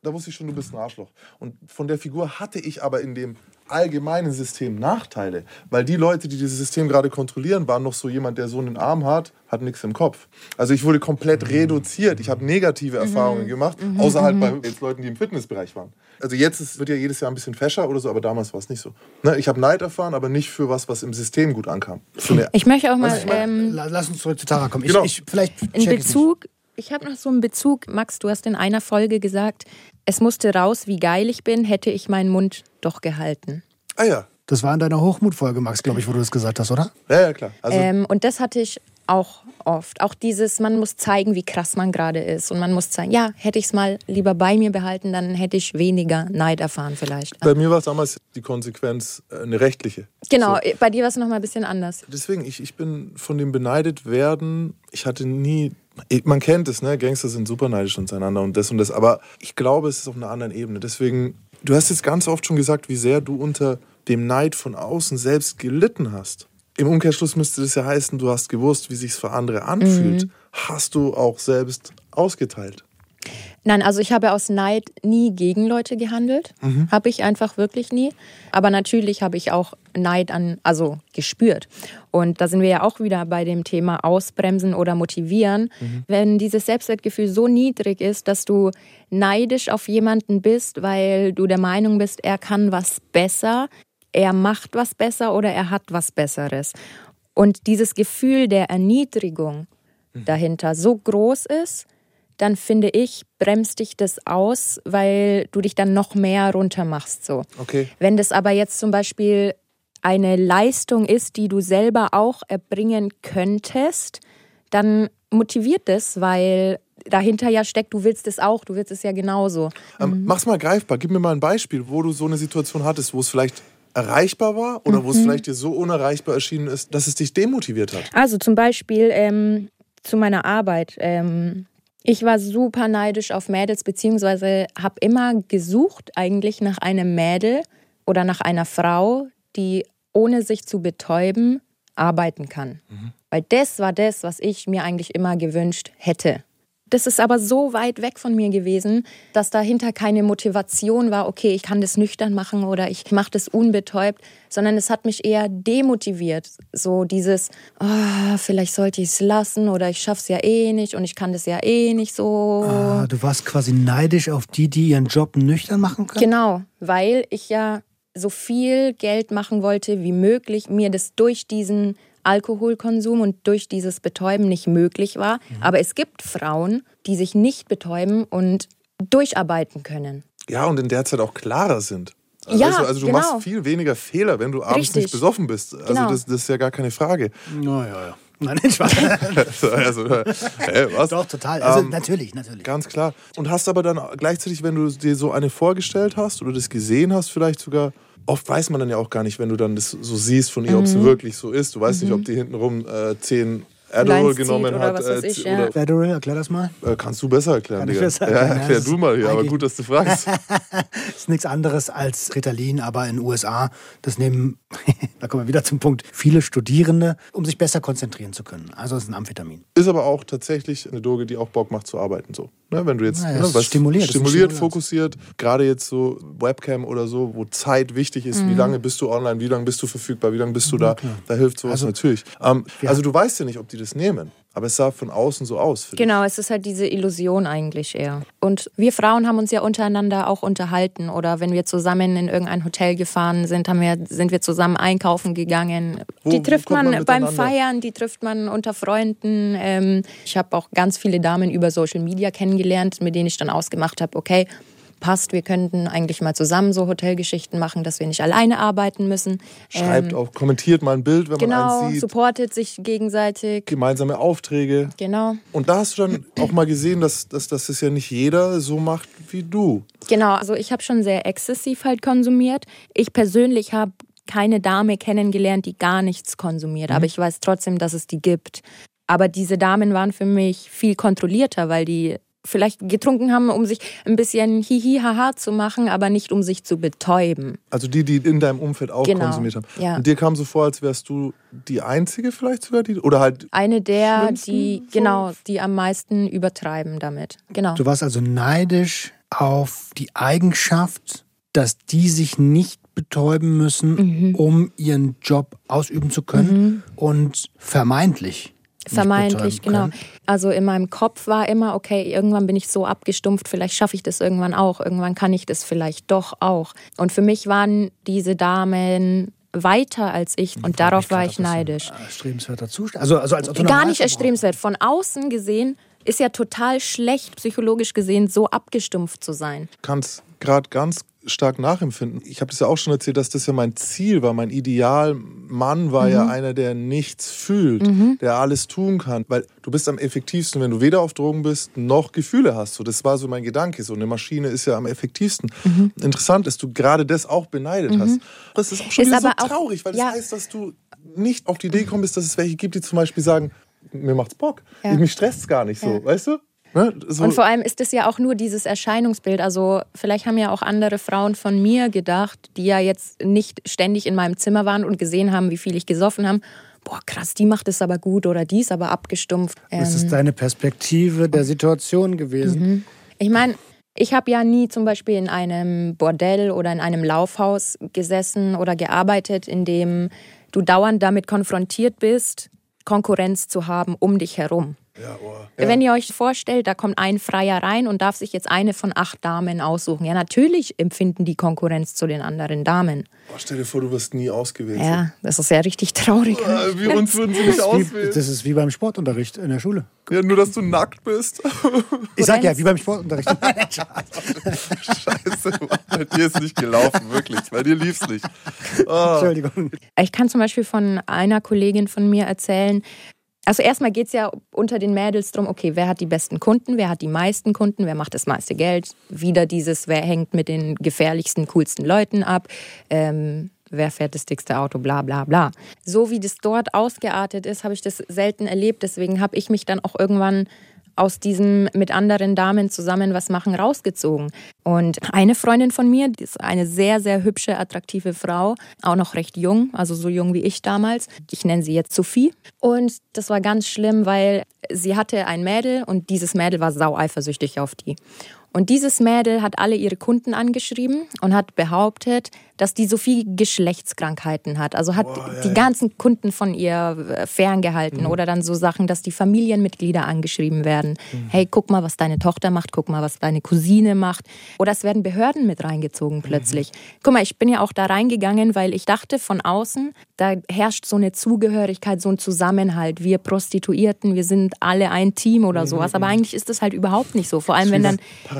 Da wusste ich schon, du bist ein Arschloch. Und von der Figur hatte ich aber in dem allgemeinen System Nachteile. Weil die Leute, die dieses System gerade kontrollieren, waren noch so jemand, der so einen Arm hat, hat nichts im Kopf. Also ich wurde komplett reduziert. Ich habe negative Erfahrungen gemacht, außer halt bei jetzt Leuten, die im Fitnessbereich waren. Also jetzt ist, wird ja jedes Jahr ein bisschen fescher oder so, aber damals war es nicht so. Ne, ich habe Neid erfahren, aber nicht für was, was im System gut ankam. Für eine, Ich möchte auch mal ähm, La- Lass uns zurück zu Tara kommen. Genau. Ich, ich, vielleicht in Bezug, ich habe noch so einen Bezug, Max, du hast in einer Folge gesagt, es musste raus, wie geil ich bin, hätte ich meinen Mund doch gehalten. ah ja. Das war in deiner Hochmutfolge, Max, glaube ich, wo du das gesagt hast, oder? ja, ja klar. Also, Ähm, und das hatte ich auch oft. Auch dieses, man muss zeigen, wie krass man gerade ist. Und man muss zeigen, ja, hätte ich es mal lieber bei mir behalten, dann hätte ich weniger Neid erfahren vielleicht. bei mir war es damals die Konsequenz äh, eine rechtliche. Genau, So. bei dir war es nochmal ein bisschen anders. Deswegen, ich, ich bin von dem beneidet werden, ich hatte nie, man kennt es, ne? Gangster sind super neidisch untereinander und das und das, aber ich glaube, es ist auf einer anderen Ebene. Deswegen, du hast jetzt ganz oft schon gesagt, wie sehr du unter dem Neid von außen selbst gelitten hast. Im Umkehrschluss müsste das ja heißen, du hast gewusst, wie sich's für andere anfühlt. Hast du auch selbst ausgeteilt. Nein, also ich habe aus Neid nie gegen Leute gehandelt. Habe ich einfach wirklich nie. Aber natürlich habe ich auch Neid an, also gespürt. Und da sind wir ja auch wieder bei dem Thema Ausbremsen oder motivieren. Wenn dieses Selbstwertgefühl so niedrig ist, dass du neidisch auf jemanden bist, weil du der Meinung bist, er kann was besser, er macht was besser oder er hat was Besseres. Und dieses Gefühl der Erniedrigung dahinter so groß ist, dann finde ich, bremst dich das aus, weil du dich dann noch mehr runtermachst. So. Okay. Wenn das aber jetzt zum Beispiel eine Leistung ist, die du selber auch erbringen könntest, dann motiviert das, weil dahinter ja steckt, du willst es auch, du willst es ja genauso. Ähm, Mach's mal greifbar. Gib mir mal ein Beispiel, wo du so eine Situation hattest, wo es vielleicht erreichbar war oder wo es vielleicht dir so unerreichbar erschienen ist, dass es dich demotiviert hat. Also zum Beispiel ähm, zu meiner Arbeit. Ähm, ich war super neidisch auf Mädels, beziehungsweise habe immer gesucht eigentlich nach einem Mädel oder nach einer Frau, die ohne sich zu betäuben arbeiten kann. Weil das war das, was ich mir eigentlich immer gewünscht hätte. Das ist aber so weit weg von mir gewesen, dass dahinter keine Motivation war, okay, ich kann das nüchtern machen oder ich mache das unbetäubt, sondern es hat mich eher demotiviert. So dieses, ah, vielleicht sollte ich es lassen oder ich schaff's ja eh nicht und ich kann das ja eh nicht so. Ah, du warst quasi neidisch auf die, die ihren Job nüchtern machen können? Genau, weil ich ja so viel Geld machen wollte wie möglich, mir das durch diesen Alkoholkonsum und durch dieses Betäuben nicht möglich war. Aber es gibt Frauen, die sich nicht betäuben und durcharbeiten können. Ja, und in der Zeit auch klarer sind. Ja, weißt du, also du genau. machst viel weniger Fehler, wenn du abends Richtig. nicht besoffen bist. Also Genau. das, das ist ja gar keine Frage. Ja, ja, ja. Nein, nicht wahr? also, hä, was? Doch, total. Also Ähm, natürlich, natürlich. Ganz klar. Und hast aber dann gleichzeitig, wenn du dir so eine vorgestellt hast oder das gesehen hast, vielleicht sogar, oft weiß man dann ja auch gar nicht, wenn du dann das so siehst von ihr, ob Mhm. es wirklich so ist. Du weißt nicht, ob die hintenrum äh, zehn Adderall genommen oder hat. was äh, ich, ja. oder, Federal, erklär das mal. äh, kannst du besser erklären, Kann ich Digga. besser ja, erklären, ja, erklär du mal hier, aber gut, dass du fragst. ist nichts anderes als Ritalin, aber in den USA, das nehmen, da kommen wir wieder zum Punkt, viele Studierende, um sich besser konzentrieren zu können. Also es ist ein Amphetamin. Ist aber auch tatsächlich eine Droge, die auch Bock macht zu arbeiten. So. Ne, wenn du jetzt Ja, ne, was stimuliert, stimuliert fokussiert, gerade jetzt so Webcam oder so, wo Zeit wichtig ist, wie Mhm. lange bist du online, wie lange bist du verfügbar, wie lange bist du da, da hilft sowas Also, natürlich. Ähm, also du weißt ja nicht, ob die das nehmen, aber es sah von außen so aus. Für dich. Genau, es ist halt diese Illusion eigentlich eher. Und wir Frauen haben uns ja untereinander auch unterhalten oder wenn wir zusammen in irgendein Hotel gefahren sind, haben wir, sind wir zusammen einkaufen gegangen. Wo- die trifft man, man beim? Feiern, die trifft man unter Freunden. Ähm, ich habe auch ganz viele Damen über Social Media kennengelernt, mit denen ich dann ausgemacht habe, okay, passt, wir könnten eigentlich mal zusammen so Hotelgeschichten machen, dass wir nicht alleine arbeiten müssen. Schreibt Ähm, auch, kommentiert mal ein Bild, wenn man Genau, eins sieht, supportet sich gegenseitig. gemeinsame Aufträge. Genau. Und da hast du dann auch mal gesehen, dass, dass, dass es ja nicht jeder so macht wie du. Genau, also ich habe schon sehr exzessiv halt konsumiert. Ich persönlich habe keine Dame kennengelernt, die gar nichts konsumiert, aber ich weiß trotzdem, dass es die gibt. Aber diese Damen waren für mich viel kontrollierter, weil die vielleicht getrunken haben, um sich ein bisschen hihi haha zu machen, aber nicht um sich zu betäuben. Also die, die in deinem Umfeld auch Genau, konsumiert haben. ja. Und dir kam so vor, als wärst du die Einzige vielleicht sogar, die, oder halt Eine der, die so? genau, die am meisten übertreiben damit. Genau. Du warst also neidisch auf die Eigenschaft, dass die sich nicht betäuben müssen, Mhm. um ihren Job ausüben zu können und vermeintlich. Vermeintlich, genau. Also in meinem Kopf war immer, okay, irgendwann bin ich so abgestumpft, vielleicht schaffe ich das irgendwann auch, irgendwann kann ich das vielleicht doch auch. Und für mich waren diese Damen weiter als ich und darauf war ich neidisch. Erstrebenswerter Zustand. Also, also als Gar nicht erstrebenswert. Von außen gesehen ist ja total schlecht, psychologisch gesehen, so abgestumpft zu sein. kann es gerade ganz stark nachempfinden. Ich habe das ja auch schon erzählt, dass das ja mein Ziel war. Mein Idealmann war Mhm. ja einer, der nichts fühlt, der alles tun kann. Weil du bist am effektivsten, wenn du weder auf Drogen bist, noch Gefühle hast. So, das war so mein Gedanke. So eine Maschine ist ja am effektivsten. Mhm. Interessant, dass du gerade das auch beneidet hast. Das ist auch schon Ist wieder so traurig, weil das ja. heißt, dass du nicht auf die Idee kommst, dass es welche gibt, die zum Beispiel sagen, mir macht's Bock. Ja. Mich stresst es gar nicht so, weißt du? Ne? So, Und vor allem ist es ja auch nur dieses Erscheinungsbild. Also vielleicht haben ja auch andere Frauen von mir gedacht, die ja jetzt nicht ständig in meinem Zimmer waren und gesehen haben, wie viel ich gesoffen habe. Boah, krass, die macht es aber gut oder die ist aber abgestumpft. Das Ähm, ist deine Perspektive der Situation gewesen. ich meine, ich habe ja nie zum Beispiel in einem Bordell oder in einem Laufhaus gesessen oder gearbeitet, in dem du dauernd damit konfrontiert bist, Konkurrenz zu haben um dich herum. Ja, oh, Wenn ihr euch vorstellt, da kommt ein Freier rein und darf sich jetzt eine von acht Damen aussuchen. Ja, natürlich empfinden die Konkurrenz zu den anderen Damen. Oh, stell dir vor, du wirst nie ausgewählt. Ja, das ist ja richtig traurig. Äh, Wie uns würden sie nicht Das ist, wie, auswählen. das ist wie beim Sportunterricht in der Schule. Ja, nur, dass du nackt bist. Ich sag ja, wie beim Sportunterricht. Scheiße, Mann. bei dir ist nicht gelaufen, wirklich. Bei dir lief's nicht. Oh. Entschuldigung. Ich kann zum Beispiel von einer Kollegin von mir erzählen, also erstmal geht es ja unter den Mädels drum, okay, wer hat die besten Kunden, wer hat die meisten Kunden, wer macht das meiste Geld. Wieder dieses, wer hängt mit den gefährlichsten, coolsten Leuten ab, ähm, wer fährt das dickste Auto, bla bla bla. So wie das dort ausgeartet ist, habe ich das selten erlebt. Deswegen habe ich mich dann auch irgendwann aus diesem mit anderen Damen zusammen was machen rausgezogen. Und eine Freundin von mir, die ist eine sehr, sehr hübsche, attraktive Frau, auch noch recht jung, also so jung wie ich damals. Ich nenne sie jetzt Sophie. Und das war ganz schlimm, weil sie hatte ein Mädel und dieses Mädel war sau eifersüchtig auf die. Und dieses Mädel hat alle ihre Kunden angeschrieben und hat behauptet, dass die Sophie Geschlechtskrankheiten hat. Also hat die ganzen Kunden von ihr äh, ferngehalten. Oder dann so Sachen, dass die Familienmitglieder angeschrieben werden. Hey, guck mal, was deine Tochter macht, guck mal, was deine Cousine macht. Oder es werden Behörden mit reingezogen plötzlich. Guck mal, ich bin ja auch da reingegangen, weil ich dachte von außen, da herrscht so eine Zugehörigkeit, so ein Zusammenhalt. Wir Prostituierten, wir sind alle ein Team oder sowas. Aber eigentlich ist das halt überhaupt nicht so. Vor allem, wenn dann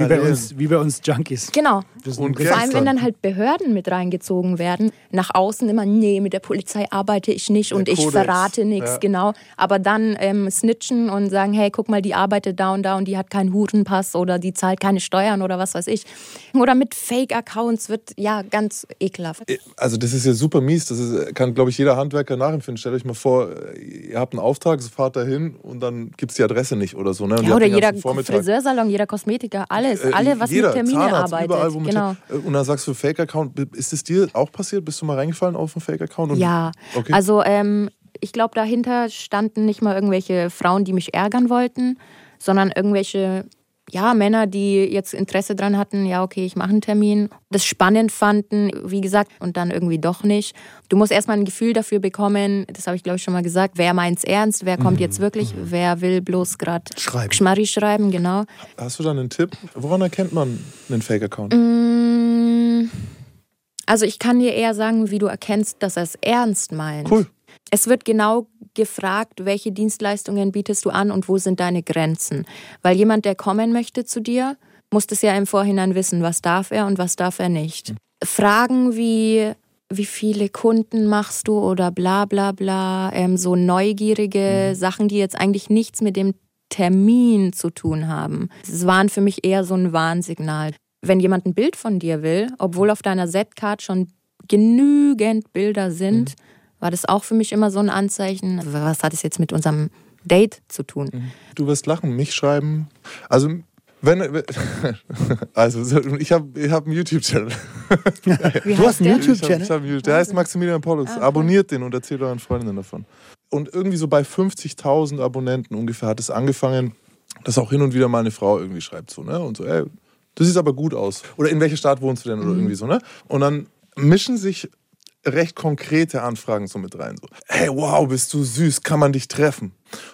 Wie bei uns, wie bei uns Junkies. Genau. Und Vor allem, wenn dann halt Behörden mit reingezogen werden, nach außen immer, nee, mit der Polizei arbeite ich nicht und ich Kodex. verrate nichts, Ja. genau. Aber dann ähm, snitchen und sagen, hey, guck mal, die arbeitet da und da und die hat keinen Hurenpass oder die zahlt keine Steuern oder was weiß ich. Oder mit Fake-Accounts wird, ja, ganz ekelhaft. Also das ist ja super mies. Das ist, kann, glaube ich, jeder Handwerker nachempfinden. Stellt euch mal vor, ihr habt einen Auftrag, so fahrt da hin und dann gibt es die Adresse nicht oder so. Ne? Und Ja, oder jeder Vormittag- Friseursalon, jeder Kosmetiker, alles, Äh, alle, was jeder, mit Termine Zahnarzt, arbeitet. Überall, wo mit genau. Äh, Und dann sagst du Fake-Account. Ist es dir auch passiert? Bist du mal reingefallen auf einen Fake-Account? Ja, Okay. also ähm, ich glaube, dahinter standen nicht mal irgendwelche Frauen, die mich ärgern wollten, sondern irgendwelche ja, Männer, die jetzt Interesse dran hatten, ja, okay, ich mache einen Termin, das spannend fanden, wie gesagt, und dann irgendwie doch nicht. Du musst erstmal ein Gefühl dafür bekommen, das habe ich glaube ich schon mal gesagt, wer meint's ernst, wer kommt jetzt wirklich, wer will bloß gerade Schreiben. Schmarri schreiben, genau. Hast du da einen Tipp? Woran erkennt man einen Fake-Account? Mm, Also ich kann dir eher sagen, wie du erkennst, dass er es ernst meint. Cool. Es wird genau gefragt, welche Dienstleistungen bietest du an und wo sind deine Grenzen. Weil jemand, der kommen möchte zu dir, muss das ja im Vorhinein wissen, was darf er und was darf er nicht. Fragen wie, wie viele Kunden machst du oder bla bla bla, ähm, so neugierige Sachen, die jetzt eigentlich nichts mit dem Termin zu tun haben. Es waren für mich eher so ein Warnsignal. Wenn jemand ein Bild von dir will, obwohl auf deiner Z-Card schon genügend Bilder sind, war das auch für mich immer so ein Anzeichen. Was hat es jetzt mit unserem Date zu tun? Du wirst lachen, mich schreiben. Also, wenn. Also, ich habe ich hab einen YouTube-Channel. Du hast einen der? Ich hab, YouTube-Channel? ich hab der heißt Maximilian Paulus. Ah, Abonniert den und erzählt euren Freundinnen davon. Und irgendwie so bei 50.000 Abonnenten ungefähr hat es angefangen, dass auch hin und wieder mal eine Frau irgendwie schreibt so, ne? Und so, ey, du siehst aber gut aus. Oder in welcher Stadt wohnst du denn? Oder Mhm. irgendwie so, ne? Und dann mischen sich recht konkrete Anfragen so mit rein. So, hey, wow, bist du süß, kann man dich treffen?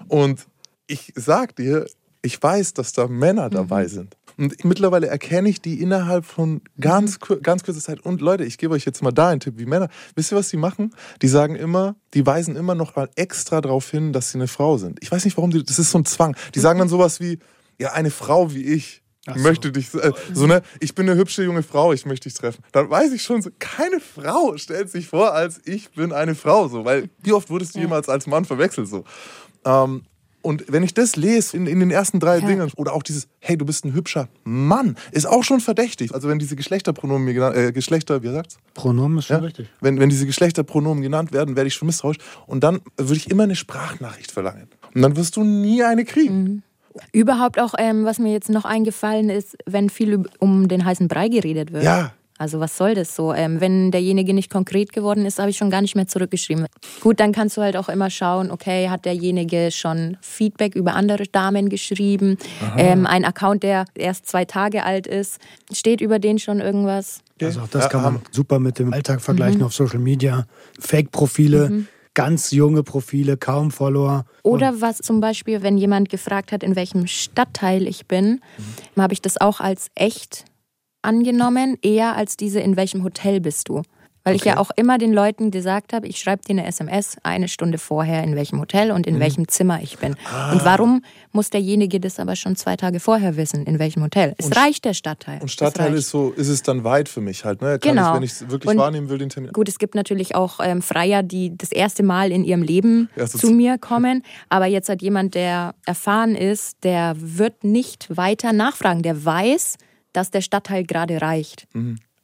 Und ich sag dir, ich weiß, dass da Männer dabei sind. Und mittlerweile erkenne ich die innerhalb von ganz, kur- ganz kurzer Zeit. Und Leute, ich gebe euch jetzt mal da einen Tipp, wie Männer. Wisst ihr, was die machen? Die sagen immer, die weisen immer noch mal extra darauf hin, dass sie eine Frau sind. Ich weiß nicht, warum die, das ist so ein Zwang. Die sagen dann sowas wie, ja, eine Frau wie ich Ach so. möchte dich, äh, so ne, ich bin eine hübsche junge Frau, ich möchte dich treffen. Dann weiß ich schon so, keine Frau stellt sich vor, als ich bin eine Frau, so, weil wie oft wurdest du jemals als Mann verwechselt, so. Ähm, und wenn ich das lese in, in den ersten drei Ja. Dingen, oder auch dieses, hey, du bist ein hübscher Mann, ist auch schon verdächtig. Also wenn diese Geschlechterpronomen mir genannt, äh, Geschlechter, wie sagt's? Pronomen ist schon Ja? richtig. Wenn, wenn diese Geschlechterpronomen genannt werden, werde ich schon misstrauisch. Und dann würde ich immer eine Sprachnachricht verlangen. Und dann wirst du nie eine kriegen. Überhaupt auch, ähm, was mir jetzt noch eingefallen ist, wenn viel um den heißen Brei geredet wird. Ja. Also was soll das so? Ähm, wenn derjenige nicht konkret geworden ist, habe ich schon gar nicht mehr zurückgeschrieben. Gut, dann kannst du halt auch immer schauen, okay, hat derjenige schon Feedback über andere Damen geschrieben? Ähm, ein Account, der erst zwei Tage alt ist, steht über den schon irgendwas? Also auch das Ja, kann man super mit dem Alltag vergleichen Mhm. auf Social Media. Fake-Profile, ganz junge Profile, kaum Follower. Oder was zum Beispiel, wenn jemand gefragt hat, in welchem Stadtteil ich bin, habe ich das auch als echt angenommen, eher als diese, in welchem Hotel bist du. Weil ich ja auch immer den Leuten gesagt habe, ich schreibe dir eine SMS eine Stunde vorher, in welchem Hotel und in welchem Zimmer ich bin. Und warum muss derjenige das aber schon zwei Tage vorher wissen, in welchem Hotel? Es reicht der Stadtteil. Und Stadtteil ist so, ist es dann weit für mich halt. Ne? Kann Genau. ich, wenn ich es wirklich Und- wahrnehmen will, den Termin. Gut, es gibt natürlich auch ähm, Freier, die das erste Mal in ihrem Leben Ja, so zu mir kommen. Aber jetzt hat jemand, der erfahren ist, der wird nicht weiter nachfragen. Der weiß, dass der Stadtteil gerade reicht.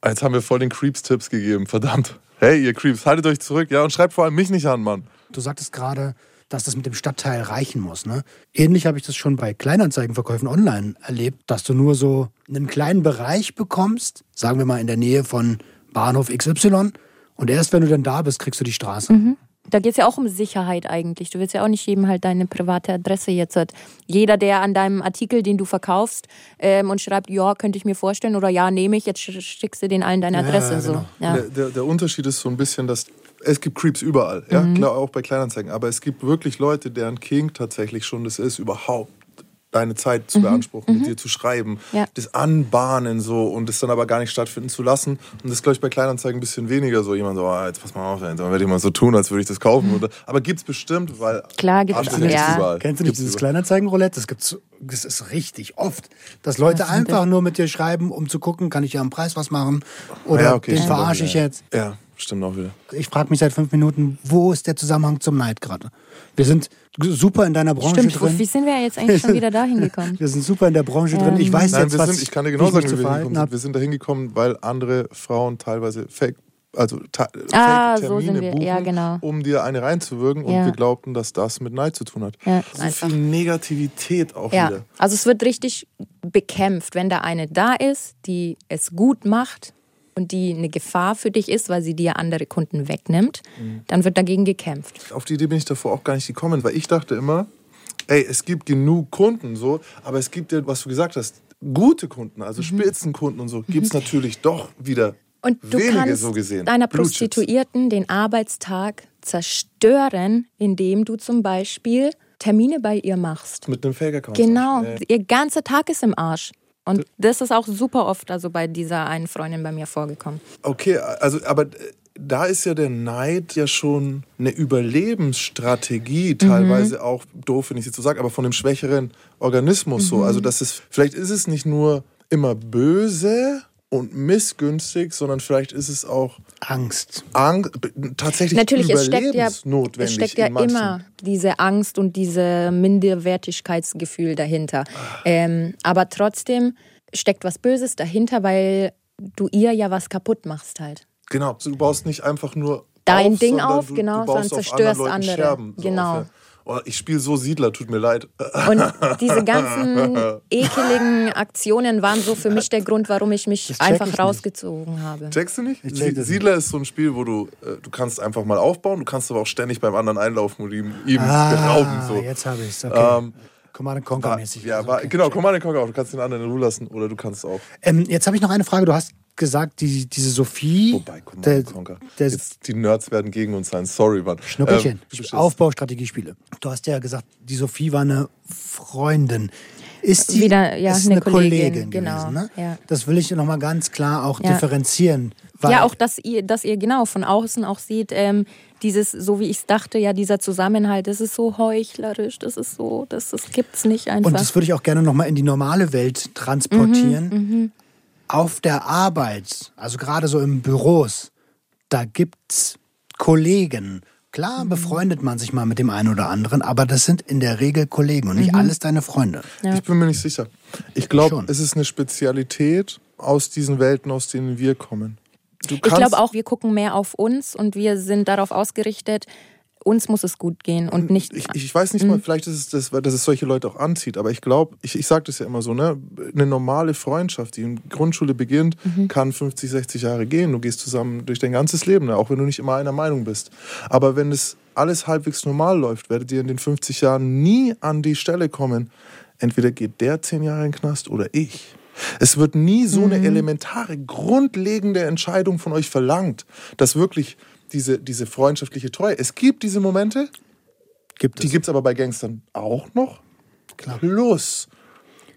Jetzt haben wir voll den Creeps-Tipps gegeben, verdammt. Hey, ihr Creeps, haltet euch zurück, ja, und schreibt vor allem mich nicht an, Mann. Du sagtest gerade, dass das mit dem Stadtteil reichen muss. Ne? Ähnlich habe ich das schon bei Kleinanzeigenverkäufen online erlebt, dass du nur so einen kleinen Bereich bekommst, sagen wir mal in der Nähe von Bahnhof XY, und erst wenn du dann da bist, kriegst du die Straße. Da geht es ja auch um Sicherheit eigentlich. Du willst ja auch nicht jedem halt deine private Adresse jetzt hat. Jeder, der an deinem Artikel, den du verkaufst ähm, und schreibt, ja, könnte ich mir vorstellen oder ja, nehme ich, jetzt sch- schickst du den allen deine Adresse. ja, so. genau. Ja. Der, der, der Unterschied ist so ein bisschen, dass es gibt Creeps überall, ja, Mhm. klar, auch bei Kleinanzeigen, aber es gibt wirklich Leute, deren King tatsächlich schon das ist, überhaupt deine Zeit zu beanspruchen, mit dir zu schreiben, Mhm. Ja. das Anbahnen so und das dann aber gar nicht stattfinden zu lassen. Und das ist, glaube ich, bei Kleinanzeigen ein bisschen weniger so. Jemand so, ah, jetzt pass mal auf, dann werde ich mal so tun, als würde ich das kaufen. Oder, aber gibt's bestimmt, weil Klar gibt's Arschlöcher es, ja. überall. Kennst du nicht Gibt's dieses. Kleinanzeigen-Roulette? Das gibt's, das ist richtig oft, dass Leute sind einfach nur mit dir schreiben, um zu gucken, kann ich ja am Preis was machen oder Ja, okay, den verarsche ich jetzt. Ja, stimmt auch wieder. Ich frage mich seit fünf Minuten, wo ist der Zusammenhang zum Neid gerade? Wir sind super in deiner Branche Stimmt, drin. wie sind wir jetzt eigentlich schon wieder dahin gekommen? Wir sind super in der Branche drin. Ich Ähm, weiß Nein, jetzt, wir was sind, ich kann dir genau sagen, wie wir hingekommen sind. Wir sind da hingekommen, weil andere Frauen teilweise fake, also ta Ah, fake so Termine sind wir. buchen, Ja, genau. um dir eine reinzuwirken und Ja. wir glaubten, dass das mit Neid zu tun hat. Ja, so einfach. viel Negativität auch Ja, wieder. also es wird richtig bekämpft, wenn da eine da ist, die es gut macht und die eine Gefahr für dich ist, weil sie dir andere Kunden wegnimmt, Mhm. dann wird dagegen gekämpft. Auf die Idee bin ich davor auch gar nicht gekommen, weil ich dachte immer, ey, es gibt genug Kunden so, aber es gibt ja, was du gesagt hast, gute Kunden, also Spitzenkunden und so, gibt es natürlich doch wieder Mhm. Und du wenige kannst so gesehen. deiner. Prostituierten den Arbeitstag zerstören, indem du zum Beispiel Termine bei ihr machst. Mit einem Fake-Account. Genau, ja. ihr ganzer Tag ist im Arsch. Und das ist auch super oft also bei dieser einen Freundin bei mir vorgekommen. Okay, also aber äh, da ist ja der Neid ja schon eine Überlebensstrategie, teilweise auch doof, wenn ich es jetzt so sage, aber von dem schwächeren Organismus so. Also das ist, vielleicht ist es nicht nur immer böse und missgünstig, sondern vielleicht ist es auch Angst. Angst, tatsächlich Natürlich, es steckt ja, überlebensnotwendig es steckt ja immer diese Angst und diese Minderwertigkeitsgefühl dahinter. Ähm, aber trotzdem steckt was Böses dahinter, weil du ihr ja was kaputt machst halt. Genau, du baust nicht einfach nur Dein auf, Ding auf, du, genau, du sondern auf zerstörst andere. Scherben, so Genau. auf, oh, ich spiele so Siedler, tut mir leid. Und diese ganzen ekeligen Aktionen waren so für mich der Grund, warum ich mich einfach ich nicht. rausgezogen habe. Checkst du nicht? Ich check Siedler ist so ein Spiel, wo du, äh, du kannst einfach mal aufbauen, du kannst aber auch ständig beim anderen einlaufen und ihm, ihm berauben. Ah, So. jetzt habe ich es. Okay. Ähm, Command Conquer mäßig. ja, Also, war, okay. genau, Command and Conquer auch. Du kannst den anderen in Ruhe lassen oder du kannst auch. Ähm, jetzt habe ich noch eine Frage. Du hast gesagt, die, diese Sophie. Wobei, Command der, Conquer. der Jetzt, die Nerds werden gegen uns sein. Sorry, Mann. Schnuckelchen. Ähm, Aufbaustrategiespiele. Du hast ja gesagt, die Sophie war eine Freundin. Ist die Wieder, ja, ist eine eine Kollegin, Kollegin, genau, gewesen, ne? ja. Das will ich noch mal ganz klar auch Ja. differenzieren. Weil Ja, auch, dass ihr, dass ihr genau von außen auch seht, ähm, dieses, so wie ich es dachte, ja, dieser Zusammenhalt, das ist so heuchlerisch, das ist so, das, das gibt's nicht einfach. Und das würde ich auch gerne noch mal in die normale Welt transportieren. Mhm, Auf der Arbeit, also gerade so im Büros, da gibt's Kollegen. Klar Mhm. befreundet man sich mal mit dem einen oder anderen, aber das sind in der Regel Kollegen und Mhm. nicht alles deine Freunde. Ich bin mir nicht sicher. Ich glaube, es ist eine Spezialität aus diesen Welten, aus denen wir kommen. Du ich glaube auch, wir gucken mehr auf uns und wir sind darauf ausgerichtet, uns muss es gut gehen und nicht. Ich, ich weiß nicht mal, vielleicht ist es das, dass es solche Leute auch anzieht, aber ich glaube, ich, ich sage das ja immer so, ne? Eine normale Freundschaft, die in Grundschule beginnt, kann 50, 60 Jahre gehen. Du gehst zusammen durch dein ganzes Leben, ne? auch wenn du nicht immer einer Meinung bist. Aber wenn es alles halbwegs normal läuft, werdet ihr in den 50 Jahren nie an die Stelle kommen. Entweder geht der 10 Jahre in den Knast oder ich. Es wird nie so eine elementare, grundlegende Entscheidung von euch verlangt, dass wirklich diese, diese freundschaftliche Treue. Es gibt diese Momente, Gibt die es. gibt es aber bei Gangstern auch noch. Plus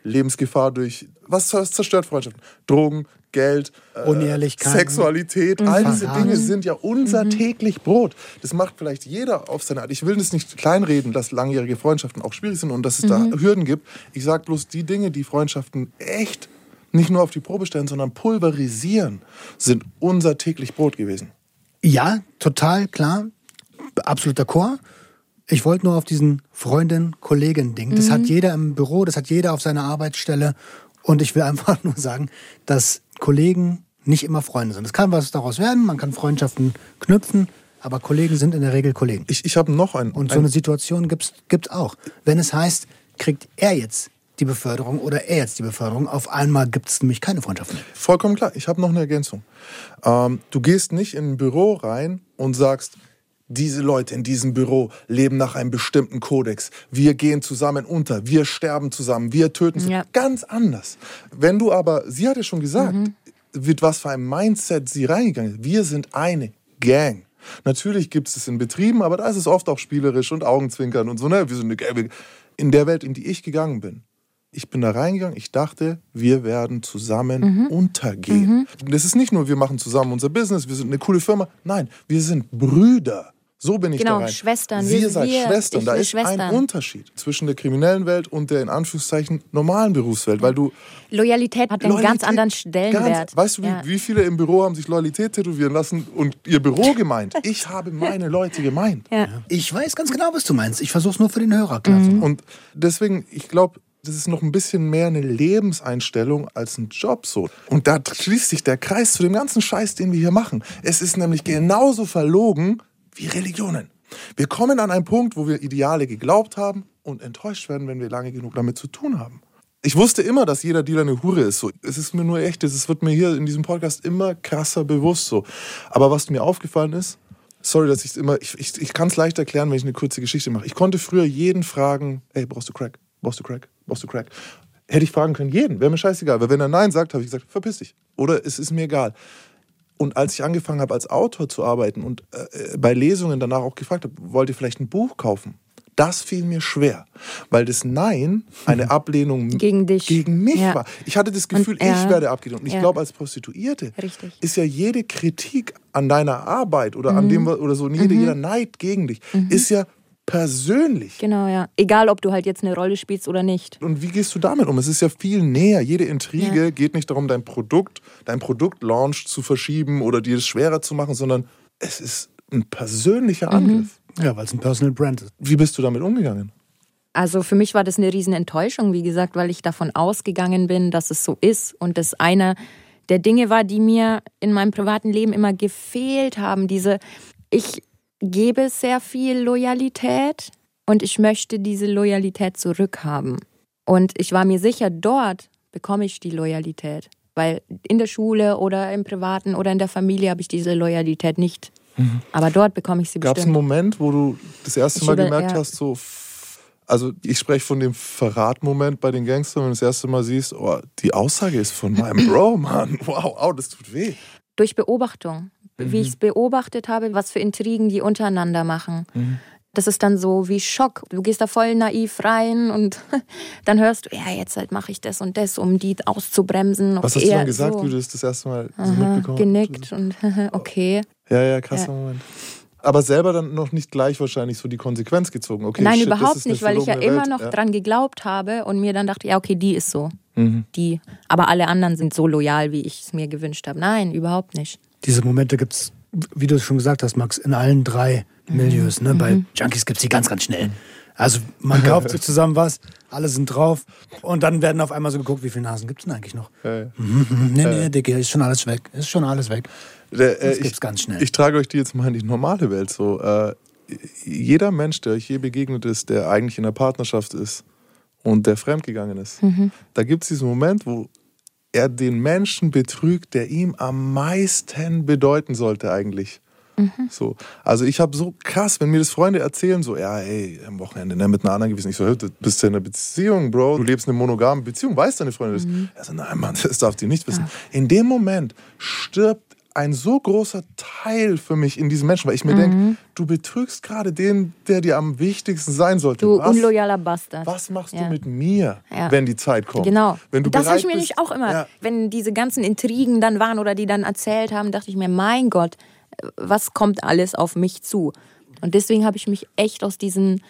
Lebensgefahr durch, was was zerstört Freundschaften? Drogen, Geld, äh. Sexualität, all diese. Dinge sind ja unser täglich Brot. Das macht vielleicht jeder auf seine Art. Ich will das nicht kleinreden, dass langjährige Freundschaften auch schwierig sind und dass es da Hürden gibt. Ich sage bloß, die Dinge, die Freundschaften echt nicht nur auf die Probe stellen, sondern pulverisieren, sind unser täglich Brot gewesen. Ja, total klar. Absoluter Chor. Ich wollte nur auf diesen Freundin-Kollegen-Ding. Das hat jeder im Büro, das hat jeder auf seiner Arbeitsstelle. Und ich will einfach nur sagen, dass Kollegen nicht immer Freunde sind. Es kann was daraus werden, man kann Freundschaften knüpfen, aber Kollegen sind in der Regel Kollegen. Ich, ich habe noch einen. Und so eine Situation gibt's gibt's auch. Wenn es heißt, kriegt er jetzt die Beförderung oder er jetzt die Beförderung, auf einmal gibt es nämlich keine Freundschaft mehr. Vollkommen klar. Ich habe noch eine Ergänzung. Ähm, du gehst nicht in ein Büro rein und sagst, diese Leute in diesem Büro leben nach einem bestimmten Kodex. Wir gehen zusammen unter, wir sterben zusammen, wir töten zusammen. Ja. Ganz anders. Wenn du aber, sie hat ja schon gesagt, mit was für ein Mindset sie reingegangen ist. Wir sind eine Gang. Natürlich gibt es es in Betrieben, aber da ist es oft auch spielerisch und Augenzwinkern und so. Ne? Wir sind eine Gang. In der Welt, in die ich gegangen bin, Ich bin da reingegangen, ich dachte, wir werden zusammen untergehen. Das ist nicht nur, wir machen zusammen unser Business, wir sind eine coole Firma. Nein, wir sind Brüder. So bin ich Genau, da rein. Schwestern. Wir Wir- seid wir- Schwestern. Da ist ein Schwestern. Unterschied zwischen der kriminellen Welt und der in Anführungszeichen normalen Berufswelt, weil du Loyalität hat einen ganz anderen Stellenwert. Ganz, weißt du, wie, Ja. wie viele im Büro haben sich Loyalität tätowieren lassen und ihr Büro gemeint? Ich habe meine Leute gemeint. Ja. Ich weiß ganz genau, was du meinst. Ich versuche es nur für den Hörer klar Mhm. zu machen. Und deswegen, ich glaube, das ist noch ein bisschen mehr eine Lebenseinstellung als ein Job so. Und da schließt sich der Kreis zu dem ganzen Scheiß, den wir hier machen. Es ist nämlich genauso verlogen wie Religionen. Wir kommen an einen Punkt, wo wir Ideale geglaubt haben und enttäuscht werden, wenn wir lange genug damit zu tun haben. Ich wusste immer, dass jeder Dealer eine Hure ist. So. Es ist mir nur echt, es wird mir hier in diesem Podcast immer krasser bewusst so. Aber was mir aufgefallen ist, sorry, dass ich es immer, ich, ich, ich kann es leicht erklären, wenn ich eine kurze Geschichte mache. Ich konnte früher jeden fragen, ey, brauchst du Crack? Brauchst du Crack? Brauchst du Crack? Hätte ich fragen können, jeden, wäre mir scheißegal. Weil wenn er Nein sagt, habe ich gesagt, verpiss dich. Oder es ist mir egal. Und als ich angefangen habe, als Autor zu arbeiten und äh, bei Lesungen danach auch gefragt habe, wollt ihr vielleicht ein Buch kaufen? Das fiel mir schwer, weil das Nein eine Ablehnung Gegen dich. gegen mich Ja. war. Ich hatte das Gefühl, Und, ja. ich werde abgelehnt. Und ich Ja. glaube, als Prostituierte Richtig. ist ja jede Kritik an deiner Arbeit oder Mhm. an dem oder so, jede, jeder Neid gegen dich, ist ja persönlich. Genau, ja. Egal, ob du halt jetzt eine Rolle spielst oder nicht. Und wie gehst du damit um? Es ist ja viel näher. Jede Intrige Ja. geht nicht darum, dein Produkt, dein Produktlaunch zu verschieben oder dir es schwerer zu machen, sondern es ist ein persönlicher Mhm. Angriff. Ja, weil es ein Personal Brand ist. Wie bist du damit umgegangen? Also für mich war das eine riesen Enttäuschung, wie gesagt, weil ich davon ausgegangen bin, dass es so ist und das einer der Dinge war, die mir in meinem privaten Leben immer gefehlt haben. Diese, ich gebe sehr viel Loyalität und ich möchte diese Loyalität zurückhaben. Und ich war mir sicher, dort bekomme ich die Loyalität. Weil in der Schule oder im Privaten oder in der Familie habe ich diese Loyalität nicht. Aber dort bekomme ich sie Gab es einen bestimmt. Moment, wo du das erste Ich Mal über- gemerkt ja. hast, so, also ich spreche von dem Verratmoment bei den Gangstern, wenn du das erste Mal siehst, oh, die Aussage ist von meinem Bro, Mann. Wow, au, das tut weh. durch Beobachtung. Wie ich es beobachtet habe, was für Intrigen die untereinander machen. Das ist dann so wie Schock. Du gehst da voll naiv rein und dann hörst du, ja, jetzt halt mache ich das und das, um die auszubremsen. Was hast du dann gesagt, so. wie du das das erste Mal so Aha, mitbekommen hast? genickt und okay. Ja, ja, krasser Moment. Aber selber dann noch nicht gleich wahrscheinlich so die Konsequenz gezogen. Okay, Nein, shit, überhaupt nicht, weil ich ja verlogene immer Welt. noch ja. dran geglaubt habe und mir dann dachte, ja, okay, die ist so. Mhm. Die. Aber alle anderen sind so loyal, wie ich es mir gewünscht habe. Nein, überhaupt nicht. Diese Momente gibt es, wie du es schon gesagt hast, Max, in allen drei Milieus. Ne? Bei Junkies gibt es die ganz, ganz schnell. Also man kauft sich zusammen was, alle sind drauf und dann werden auf einmal so geguckt, wie viele Nasen gibt es denn eigentlich noch? Ja. Mhm, nee, nee, Dicke, ist schon alles weg. Ist schon alles weg. Der, äh, Das ich, gibt's ganz schnell. Ich trage euch die jetzt mal in die normale Welt. So, äh, jeder Mensch, der euch je begegnet ist, der eigentlich in einer Partnerschaft ist und der fremdgegangen ist, da gibt es diesen Moment, wo er den Menschen betrügt, der ihm am meisten bedeuten sollte eigentlich. So. Also ich habe so krass, wenn mir das Freunde erzählen, so, ja, ey, am Wochenende ne, mit einer anderen gewesen. Ich so, hey, du bist ja in einer Beziehung, Bro. Du lebst in einer monogamen Beziehung, weiß deine Freundin das? Er so, nein, Mann, das darf die nicht wissen. In dem Moment stirbt ein so großer Teil für mich in diesem Menschen, weil ich mir denke, du betrügst gerade den, der dir am wichtigsten sein sollte. Du was, unloyaler Bastard. was machst Ja. du mit mir, Ja. wenn die Zeit kommt? Genau. Wenn du das habe ich mir nämlich auch immer, Ja. wenn diese ganzen Intrigen dann waren oder die dann erzählt haben, dachte ich mir, mein Gott, was kommt alles auf mich zu? Und deswegen habe ich mich echt aus diesen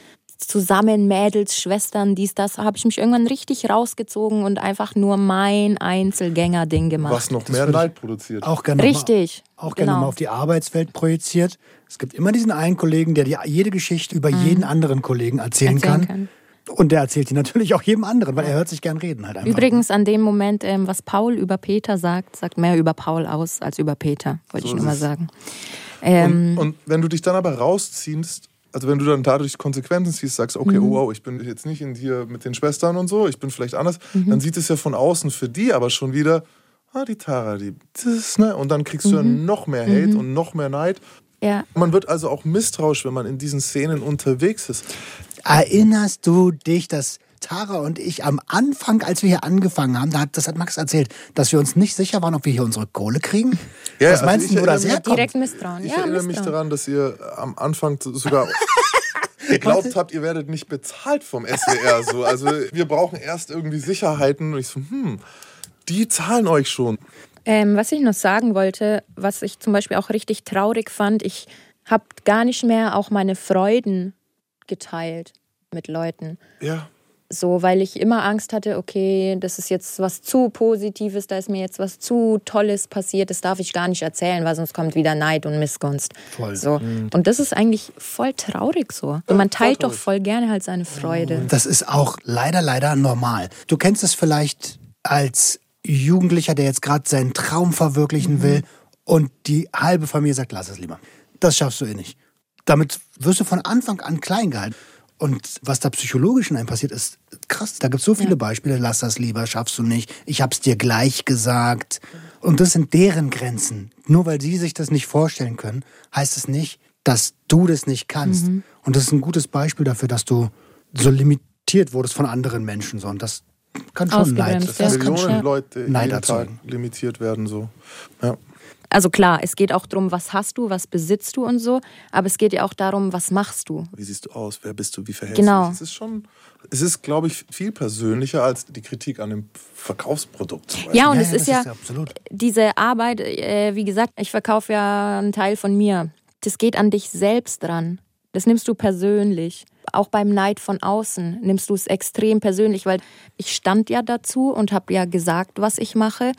zusammen Mädels, Schwestern, dies, das, habe ich mich irgendwann richtig rausgezogen und einfach nur mein Einzelgänger-Ding gemacht. Was noch Das mehr Neid produziert. Auch gerne Richtig, Mal, auch gerne genau. mal auf die Arbeitswelt projiziert. Es gibt immer diesen einen Kollegen, der dir jede Geschichte über jeden anderen Kollegen erzählen, Mhm. Erzählen kann. kann. Und der erzählt die natürlich auch jedem anderen, weil er hört sich gern reden halt einfach. Übrigens an dem Moment, ähm, was Paul über Peter sagt, sagt mehr über Paul aus als über Peter, wollte So ich nur mal sagen. Ähm, Und, und wenn du dich dann aber rausziehst, also wenn du dann dadurch Konsequenzen ziehst, sagst, okay, Mhm. oh wow, ich bin jetzt nicht in hier mit den Schwestern und so, ich bin vielleicht anders, Mhm. dann sieht es ja von außen für die aber schon wieder, ah, die Tara, die, das, ne? Und dann kriegst du ja Mhm. noch mehr Hate und noch mehr Neid. ja, Man wird also auch misstrauisch, wenn man in diesen Szenen unterwegs ist. Erinnerst du dich, dass Tara und ich am Anfang, als wir hier angefangen haben, da hat, das hat Max erzählt, dass wir uns nicht sicher waren, ob wir hier unsere Kohle kriegen? Ja, Was also meinst du, wo das erinnere mich- herkommt? direkt Misstrauen. Ich ja, erinnere mich daran, dass ihr am Anfang sogar ihr glaubt habt, ihr werdet nicht bezahlt vom SWR. So. Also wir brauchen erst irgendwie Sicherheiten. Und ich so, hm, die zahlen euch schon. Ähm, was ich noch sagen wollte, was ich zum Beispiel auch richtig traurig fand, ich habe gar nicht mehr auch meine Freuden geteilt mit Leuten. Ja. So, weil ich immer Angst hatte, okay, das ist jetzt was zu Positives, da ist mir jetzt was zu Tolles passiert, das darf ich gar nicht erzählen, weil sonst kommt wieder Neid und Missgunst. Voll. So. Und das ist eigentlich voll traurig so. Und man teilt doch voll gerne halt seine Freude. Das ist auch leider, leider normal. Du kennst es vielleicht als Jugendlicher, der jetzt gerade seinen Traum verwirklichen will und die halbe Familie sagt, lass es lieber. Das schaffst du eh nicht. Damit wirst du von Anfang an klein gehalten. Und was da psychologisch in einem passiert, ist krass. Da gibt es so viele Beispiele. Lass das lieber, schaffst du nicht. Ich hab's dir gleich gesagt. Und das sind deren Grenzen. Nur weil sie sich das nicht vorstellen können, heißt es nicht, dass du das nicht kannst. Und das ist ein gutes Beispiel dafür, dass du so limitiert wurdest von anderen Menschen. So. Und das kann schon. Ausgebremst, Das ja. kann Millionen schon Leute Neid jeden Tag limitiert werden. So. Ja. Also klar, es geht auch darum, was hast du, was besitzt du und so, aber es geht ja auch darum, was machst du. Wie siehst du aus? Wer bist du? Wie verhältst Genau. du dich? Es ist schon, es ist, glaube ich, viel persönlicher als die Kritik an dem Verkaufsprodukt zum Beispiel. Ja, und Ja, es ja, ist ja, ist ja diese Arbeit, äh, wie gesagt, ich verkaufe ja einen Teil von mir. Das geht an dich selbst dran. Das nimmst du persönlich. Auch beim Neid von außen nimmst du es extrem persönlich, weil ich stand ja dazu und habe ja gesagt, was ich mache.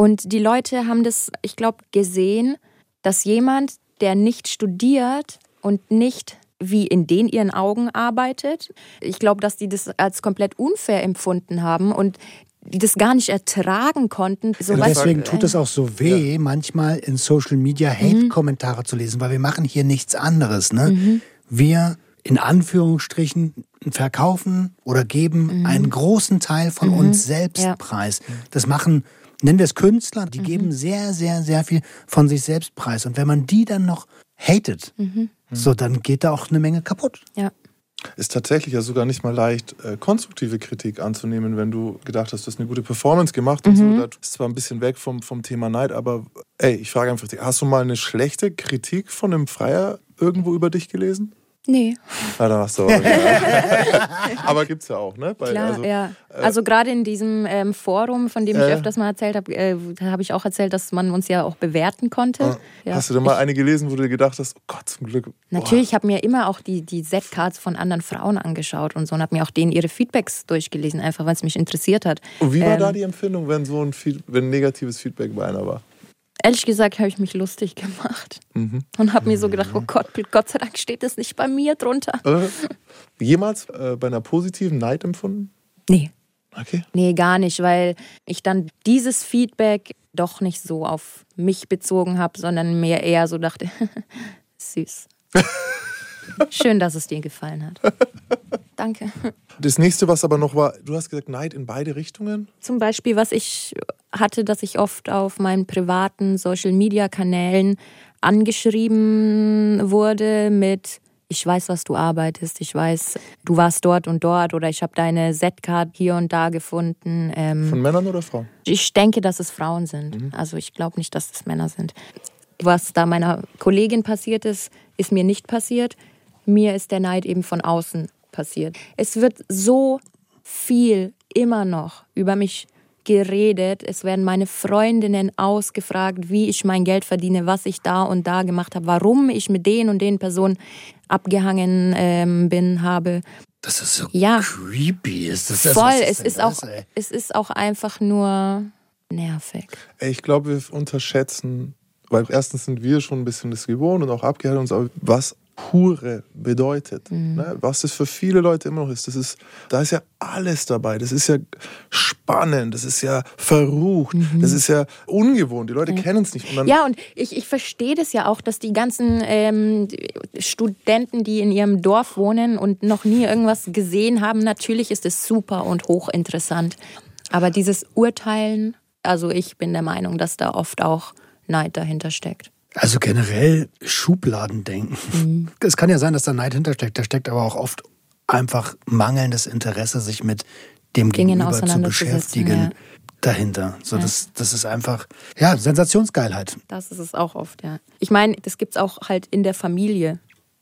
Und die Leute haben das, ich glaube, gesehen, dass jemand, der nicht studiert und nicht wie in den ihren Augen arbeitet, ich glaube, dass die das als komplett unfair empfunden haben und die das gar nicht ertragen konnten. So, Und deswegen tut es auch so weh, manchmal in Social Media Hate-Kommentare zu lesen, weil wir machen hier nichts anderes. Ne? Wir in Anführungsstrichen verkaufen oder geben einen großen Teil von uns selbst Ja. preis. Das machen, nennen wir es Künstler, die geben sehr, sehr, sehr viel von sich selbst preis. Und wenn man die dann noch hatet, so dann geht da auch eine Menge kaputt. ja. Ist tatsächlich ja sogar nicht mal leicht, äh, konstruktive Kritik anzunehmen, wenn du gedacht hast, du hast eine gute Performance gemacht und so. Das ist zwar ein bisschen weg vom, vom Thema Neid, aber ey, ich frage einfach, hast du mal eine schlechte Kritik von einem Freier irgendwo über dich gelesen? Nee, du aber. ja. aber gibt's ja auch, ne? Bei, klar, also, ja. Also gerade in diesem ähm, Forum, von dem ich Äh. öfters mal erzählt habe, äh, habe ich auch erzählt, dass man uns ja auch bewerten konnte. Ja. Hast du da mal eine gelesen, wo du dir gedacht hast, oh Gott, zum Glück. boah, Natürlich, ich habe mir immer auch die, die Z-Cards von anderen Frauen angeschaut und so und habe mir auch denen ihre Feedbacks durchgelesen, einfach weil es mich interessiert hat. Und wie war Ähm, da die Empfindung, wenn so ein, Feed, wenn negatives Feedback bei einer war? Ehrlich gesagt habe ich mich lustig gemacht und habe mir so gedacht, oh Gott, Gott sei Dank steht das nicht bei mir drunter. Äh, jemals äh, bei einer positiven Neid empfunden? Nee, Okay. nee, gar nicht, weil ich dann dieses Feedback doch nicht so auf mich bezogen habe, sondern mir eher so dachte, süß. Schön, dass es dir gefallen hat. Danke. Das nächste, was aber noch war, du hast gesagt, Neid in beide Richtungen. Zum Beispiel, was ich hatte, dass ich oft auf meinen privaten Social-Media-Kanälen angeschrieben wurde mit ich weiß, was du arbeitest, ich weiß, du warst dort und dort oder ich habe deine Z-Card hier und da gefunden. Ähm, Von Männern oder Frauen? ich denke, dass es Frauen sind. Also ich glaube nicht, dass es Männer sind. Was da meiner Kollegin passiert ist, ist mir nicht passiert. Mir ist der Neid eben von außen passiert. Es wird so viel immer noch über mich geredet. Es werden meine Freundinnen ausgefragt, wie ich mein Geld verdiene, was ich da und da gemacht habe, warum ich mit den und den Personen abgehangen ähm, bin, habe. Das ist so Ja. creepy. Ist das, das, Voll, ist es ist das, auch, ey? es ist auch einfach nur nervig. Ich glaube, wir unterschätzen, weil erstens sind wir schon ein bisschen das gewohnt und auch abgehärtet uns, aber was Hure bedeutet. Ne? Was es für viele Leute immer noch ist. Das ist. Da ist ja alles dabei. Das ist ja spannend, das ist ja verrucht, das ist ja ungewohnt. Die Leute kennen es nicht. Und Ja, und ich, ich verstehe das ja auch, dass die ganzen ähm, Studenten, die in ihrem Dorf wohnen und noch nie irgendwas gesehen haben, natürlich ist es super und hochinteressant. Aber dieses Urteilen, also ich bin der Meinung, dass da oft auch Neid dahinter steckt. Also generell Schubladendenken. Mhm. Es kann ja sein, dass da Neid hintersteckt. Da steckt aber auch oft einfach mangelndes Interesse, sich mit dem Dingen Gegenüber zu beschäftigen. ja. Dahinter. So, das, das ist einfach, ja, Sensationsgeilheit. Das ist es auch oft, ja. Ich meine, das gibt es auch halt in der Familie.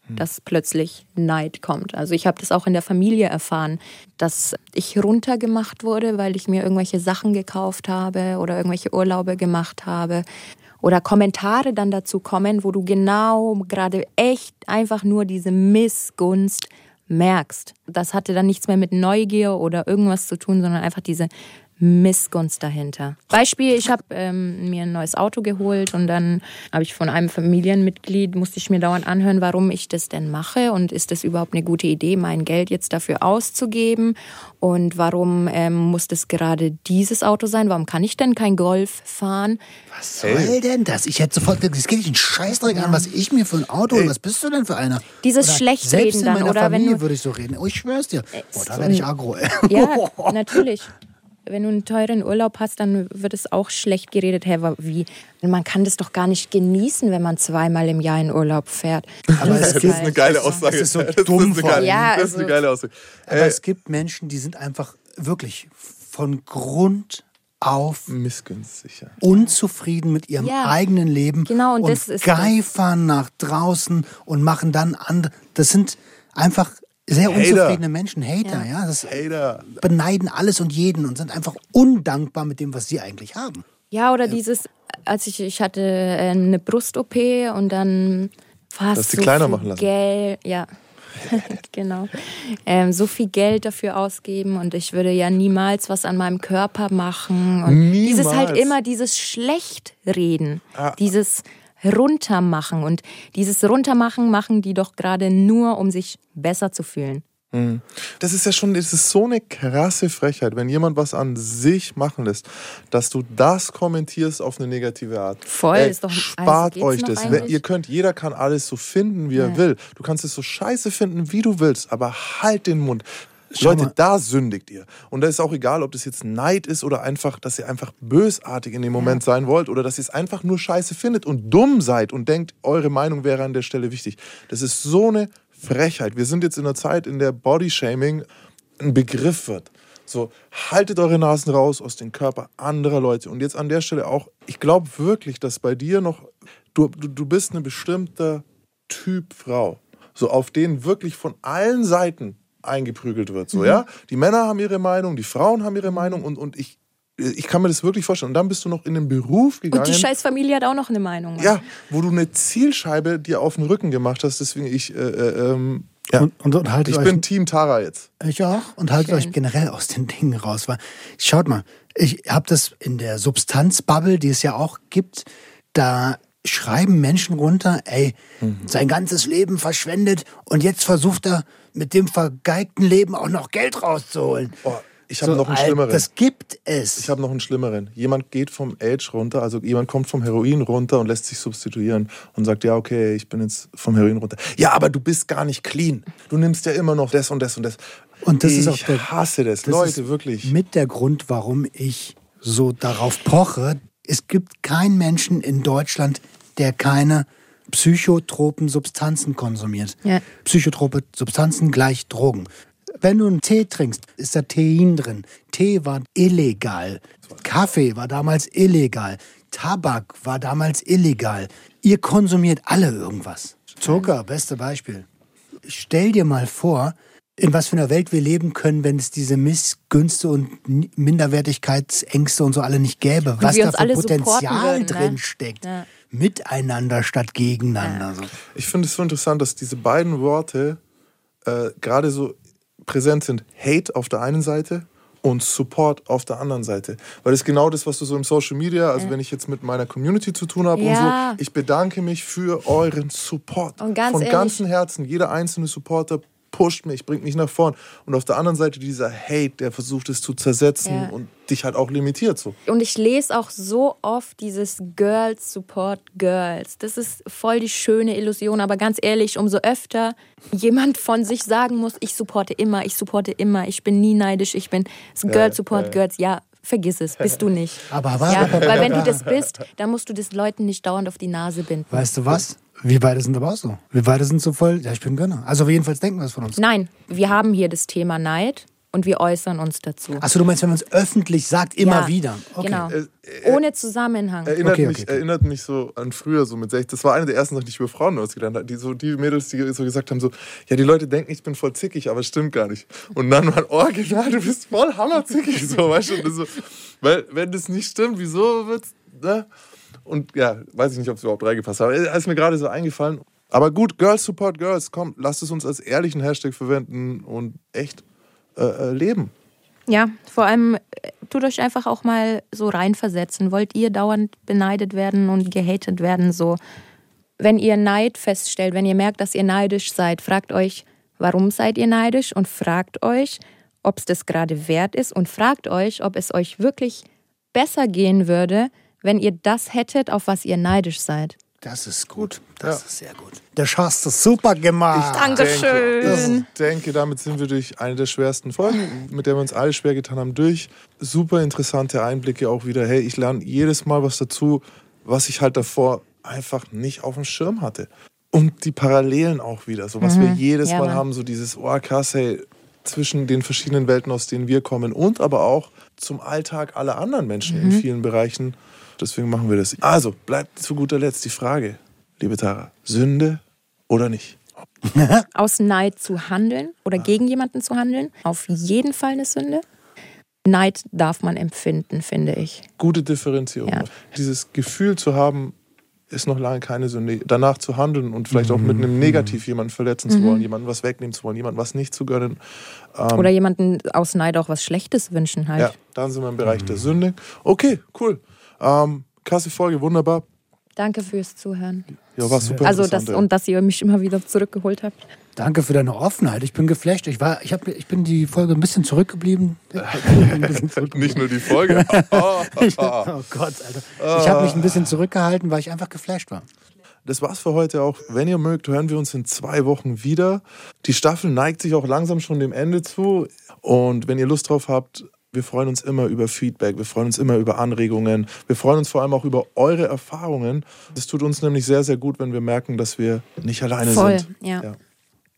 dass plötzlich Neid kommt. Also ich habe das auch in der Familie erfahren, dass ich runtergemacht wurde, weil ich mir irgendwelche Sachen gekauft habe oder irgendwelche Urlaube gemacht habe. Oder Kommentare dann dazu kommen, wo du genau gerade echt einfach nur diese Missgunst merkst. Das hatte dann nichts mehr mit Neugier oder irgendwas zu tun, sondern einfach diese Missgunst dahinter. Beispiel, ich habe ähm, mir ein neues Auto geholt und dann habe ich von einem Familienmitglied, musste ich mir dauernd anhören, warum ich das denn mache und ist das überhaupt eine gute Idee, mein Geld jetzt dafür auszugeben und warum ähm, muss das gerade dieses Auto sein, warum kann ich denn kein Golf fahren? Was soll hey. denn das? Ich hätte sofort, das geht dich einen Scheißdreck ja. an, was ich mir für ein Auto hey. was bist du denn für einer? Dieses oder Schlechtreden dann, oder Familie wenn du, würde ich so reden. Oh, ich schwör's dir. Boah, da werde ich aggro. Ja, natürlich wenn du einen teuren Urlaub hast, dann wird es auch schlecht geredet. Hey, wie? Man kann das doch gar nicht genießen, wenn man zweimal im Jahr in Urlaub fährt. Aber das, ist eine geile Aussage. Das ist so dumm. Das ist eine ja, das ist eine also geile Aussage. Aber es gibt Menschen, die sind einfach wirklich von Grund auf missgünstig, ja. unzufrieden mit ihrem ja, eigenen Leben genau, und, und geifern nach draußen und machen dann andere. Das sind einfach sehr unzufriedene Menschen, Hater, ja. ja das Hater. beneiden alles und jeden und sind einfach undankbar mit dem, was sie eigentlich haben. Ja, oder ja. dieses, als ich, ich hatte äh, eine Brust-OP und dann fast Dass die so kleiner machen lassen. Geld, ja. genau. Ähm, so viel Geld dafür ausgeben und ich würde ja niemals was an meinem Körper machen. Und niemals. dieses halt immer dieses Schlechtreden. Ah. Dieses runtermachen. Und dieses Runtermachen machen die doch gerade nur, um sich besser zu fühlen. Mhm. Das ist ja schon, das ist so eine krasse Frechheit, wenn jemand was an sich machen lässt, dass du das kommentierst auf eine negative Art. Voll, Ey, ist doch spart also euch das. Eigentlich? Ihr könnt, jeder kann alles so finden, wie ja. er will. Du kannst es so scheiße finden, wie du willst, aber halt den Mund. Schau Leute, mal. da sündigt ihr. Und da ist auch egal, ob das jetzt Neid ist oder einfach, dass ihr einfach bösartig in dem Moment sein wollt oder dass ihr es einfach nur scheiße findet und dumm seid und denkt, eure Meinung wäre an der Stelle wichtig. Das ist so eine Frechheit. Wir sind jetzt in einer Zeit, in der Bodyshaming ein Begriff wird. So, haltet eure Nasen raus aus dem Körper anderer Leute. Und jetzt an der Stelle auch, ich glaube wirklich, dass bei dir noch, du, du, du bist eine bestimmte Typ Frau. So, auf den wirklich von allen Seiten eingeprügelt wird. So, mhm. ja? Die Männer haben ihre Meinung, die Frauen haben ihre Meinung und, und ich, ich kann mir das wirklich vorstellen. Und dann bist du noch in den Beruf gegangen. Und die Scheißfamilie hat auch noch eine Meinung. Mann. Ja, wo du eine Zielscheibe dir auf den Rücken gemacht hast. Deswegen ich, äh, äh, ähm, ja. Und, und, und haltet ich euch, bin Team Tara jetzt. Ich auch. Und haltet Schön. euch generell aus den Dingen raus. Weil, schaut mal, ich habe das in der Substanzbubble, die es ja auch gibt, da schreiben Menschen runter, ey, mhm. sein ganzes Leben verschwendet und jetzt versucht er mit dem vergeigten Leben auch noch Geld rauszuholen. Oh, ich habe so, noch einen schlimmeren. Das gibt es. Ich habe noch einen schlimmeren. Jemand geht vom Age runter, also jemand kommt vom Heroin runter und lässt sich substituieren und sagt, ja, okay, ich bin jetzt vom Heroin runter. Ja, aber du bist gar nicht clean. Du nimmst ja immer noch das und das und das. Und das ich ist auch der, hasse das, das Leute, wirklich. Mit der Grund, warum ich so darauf poche. Es gibt keinen Menschen in Deutschland, der keine psychotropen Substanzen konsumiert. Ja. Psychotrope Substanzen gleich Drogen. Wenn du einen Tee trinkst, ist da Tein drin. Tee war illegal. Kaffee war damals illegal. Tabak war damals illegal. Ihr konsumiert alle irgendwas. Zucker, beste Beispiel. Stell dir mal vor, in was für einer Welt wir leben können, wenn es diese Missgünste und Minderwertigkeitsängste und so alle nicht gäbe. Und was da für Potenzial würden, ne? drin steckt. Ja miteinander statt gegeneinander. Ja. Ich finde es so interessant, dass diese beiden Worte äh, gerade so präsent sind. Hate auf der einen Seite und Support auf der anderen Seite. Weil das ist genau das, was du so im Social Media, also ja. wenn ich jetzt mit meiner Community zu tun habe ja. und so, ich bedanke mich für euren Support. Und ganz Von ehrlich, ganzem Herzen. Jeder einzelne Supporter pusht mich, bringt mich nach vorn. Und auf der anderen Seite dieser Hate, der versucht es zu zersetzen ja. und dich halt auch limitiert. So. Und ich lese auch so oft dieses Girls support Girls. Das ist voll die schöne Illusion. Aber ganz ehrlich, umso öfter jemand von sich sagen muss, ich supporte immer, ich supporte immer, ich bin nie neidisch, ich bin Girls support ja. Girls. Ja, vergiss es, bist du nicht. Aber, aber, ja, weil wenn du das bist, dann musst du das Leuten nicht dauernd auf die Nase binden. Weißt du was? Wir beide sind aber auch so. Wir beide sind so voll, ja, ich bin Gönner. Also jedenfalls denken wir es von uns. Nein, wir haben hier das Thema Neid. und wir äußern uns dazu. Achso, du meinst, wenn man es öffentlich sagt, immer Ja, wieder. Okay. Genau. Äh, Ohne Zusammenhang. Erinnert, Okay, mich, okay, erinnert mich so an früher, so mit 16. Das war eine der ersten Sachen, die ich über Frauen ausgelernt habe. Die, so, die Mädels, die so gesagt haben: so, Ja, die Leute denken, ich bin voll zickig, aber es stimmt gar nicht. Und dann war, oh, genau, du bist voll hammerzickig. So, weißt du? So, weil, wenn das nicht stimmt, wieso wird's. Ne? Und ja, weiß ich nicht, ob es überhaupt reingepasst hat. Ist mir gerade so eingefallen. Aber gut, Girls Support Girls, komm, lasst es uns als ehrlichen Hashtag verwenden und echt äh, äh, leben. Ja, vor allem äh, tut euch einfach auch mal so reinversetzen. Wollt ihr dauernd beneidet werden und gehatet werden? So, wenn ihr Neid feststellt, wenn ihr merkt, dass ihr neidisch seid, fragt euch, warum seid ihr neidisch und fragt euch, ob es das gerade wert ist und fragt euch, ob es euch wirklich besser gehen würde, wenn ihr das hättet, auf was ihr neidisch seid. Das ist gut. Das ist sehr gut. Der hast du super gemacht. Dankeschön. Ich denke, damit sind wir durch eine der schwersten Folgen, mit der wir uns alle schwer getan haben, durch. Super interessante Einblicke auch wieder. Hey, ich lerne jedes Mal was dazu, was ich halt davor einfach nicht auf dem Schirm hatte. Und die Parallelen auch wieder, so was wir jedes Mhm. Ja, Mal Mann. haben, so dieses, oh krass, hey, zwischen den verschiedenen Welten, aus denen wir kommen und aber auch zum Alltag aller anderen Menschen Mhm. in vielen Bereichen. Deswegen machen wir das. Also, bleibt zu guter Letzt die Frage, liebe Tara, Sünde oder nicht? aus Neid zu handeln oder gegen jemanden zu handeln, auf jeden Fall eine Sünde. Neid darf man empfinden, finde ich. gute Differenzierung. Ja. Dieses Gefühl zu haben, ist noch lange keine Sünde. Danach zu handeln und vielleicht auch mit einem Negativ jemanden verletzen zu wollen, jemandem was wegnehmen zu wollen, jemandem was nicht zu gönnen. Oder jemanden aus Neid auch was Schlechtes wünschen halt. Ja, dann sind wir im Bereich der Sünde. Okay, cool. Ähm, krasse Folge, wunderbar. Danke fürs Zuhören. Ja, war super Also das und dass ihr mich immer wieder zurückgeholt habt. Danke für deine Offenheit. Ich bin geflasht. Ich, war, ich, hab, ich bin die Folge ein bisschen zurückgeblieben. Ein bisschen zurückgeblieben. Nicht nur die Folge. Oh, Ich, oh Gott, Alter. Ich habe mich ein bisschen zurückgehalten, weil ich einfach geflasht war. Das war's für heute auch. Wenn ihr mögt, hören wir uns in zwei Wochen wieder. Die Staffel neigt sich auch langsam schon dem Ende zu. Und wenn ihr Lust drauf habt, wir freuen uns immer über Feedback, wir freuen uns immer über Anregungen, wir freuen uns vor allem auch über eure Erfahrungen. Es tut uns nämlich sehr, sehr gut, wenn wir merken, dass wir nicht alleine Voll, sind. ja.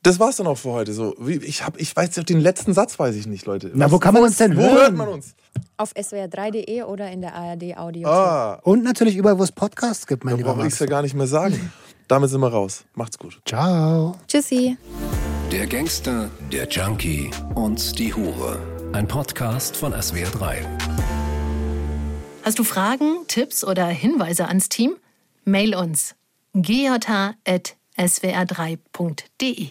Das war's dann auch für heute. So, ich, hab, ich weiß, den letzten Satz weiß ich nicht, Leute. Na, wo kann man uns denn Wo hören? hört man uns? Auf swr3.de oder in der ARD Audio. Ah, Und natürlich überall, wo es Podcasts gibt, mein da lieber brauche ich es Max. ja gar nicht mehr sagen. Damit sind wir raus. Macht's gut. Ciao. Tschüssi. Der Gangster, der Junkie und die Hure. Ein Podcast von SWR3. Hast du Fragen, Tipps oder Hinweise ans Team? Mail uns gj.swr3.de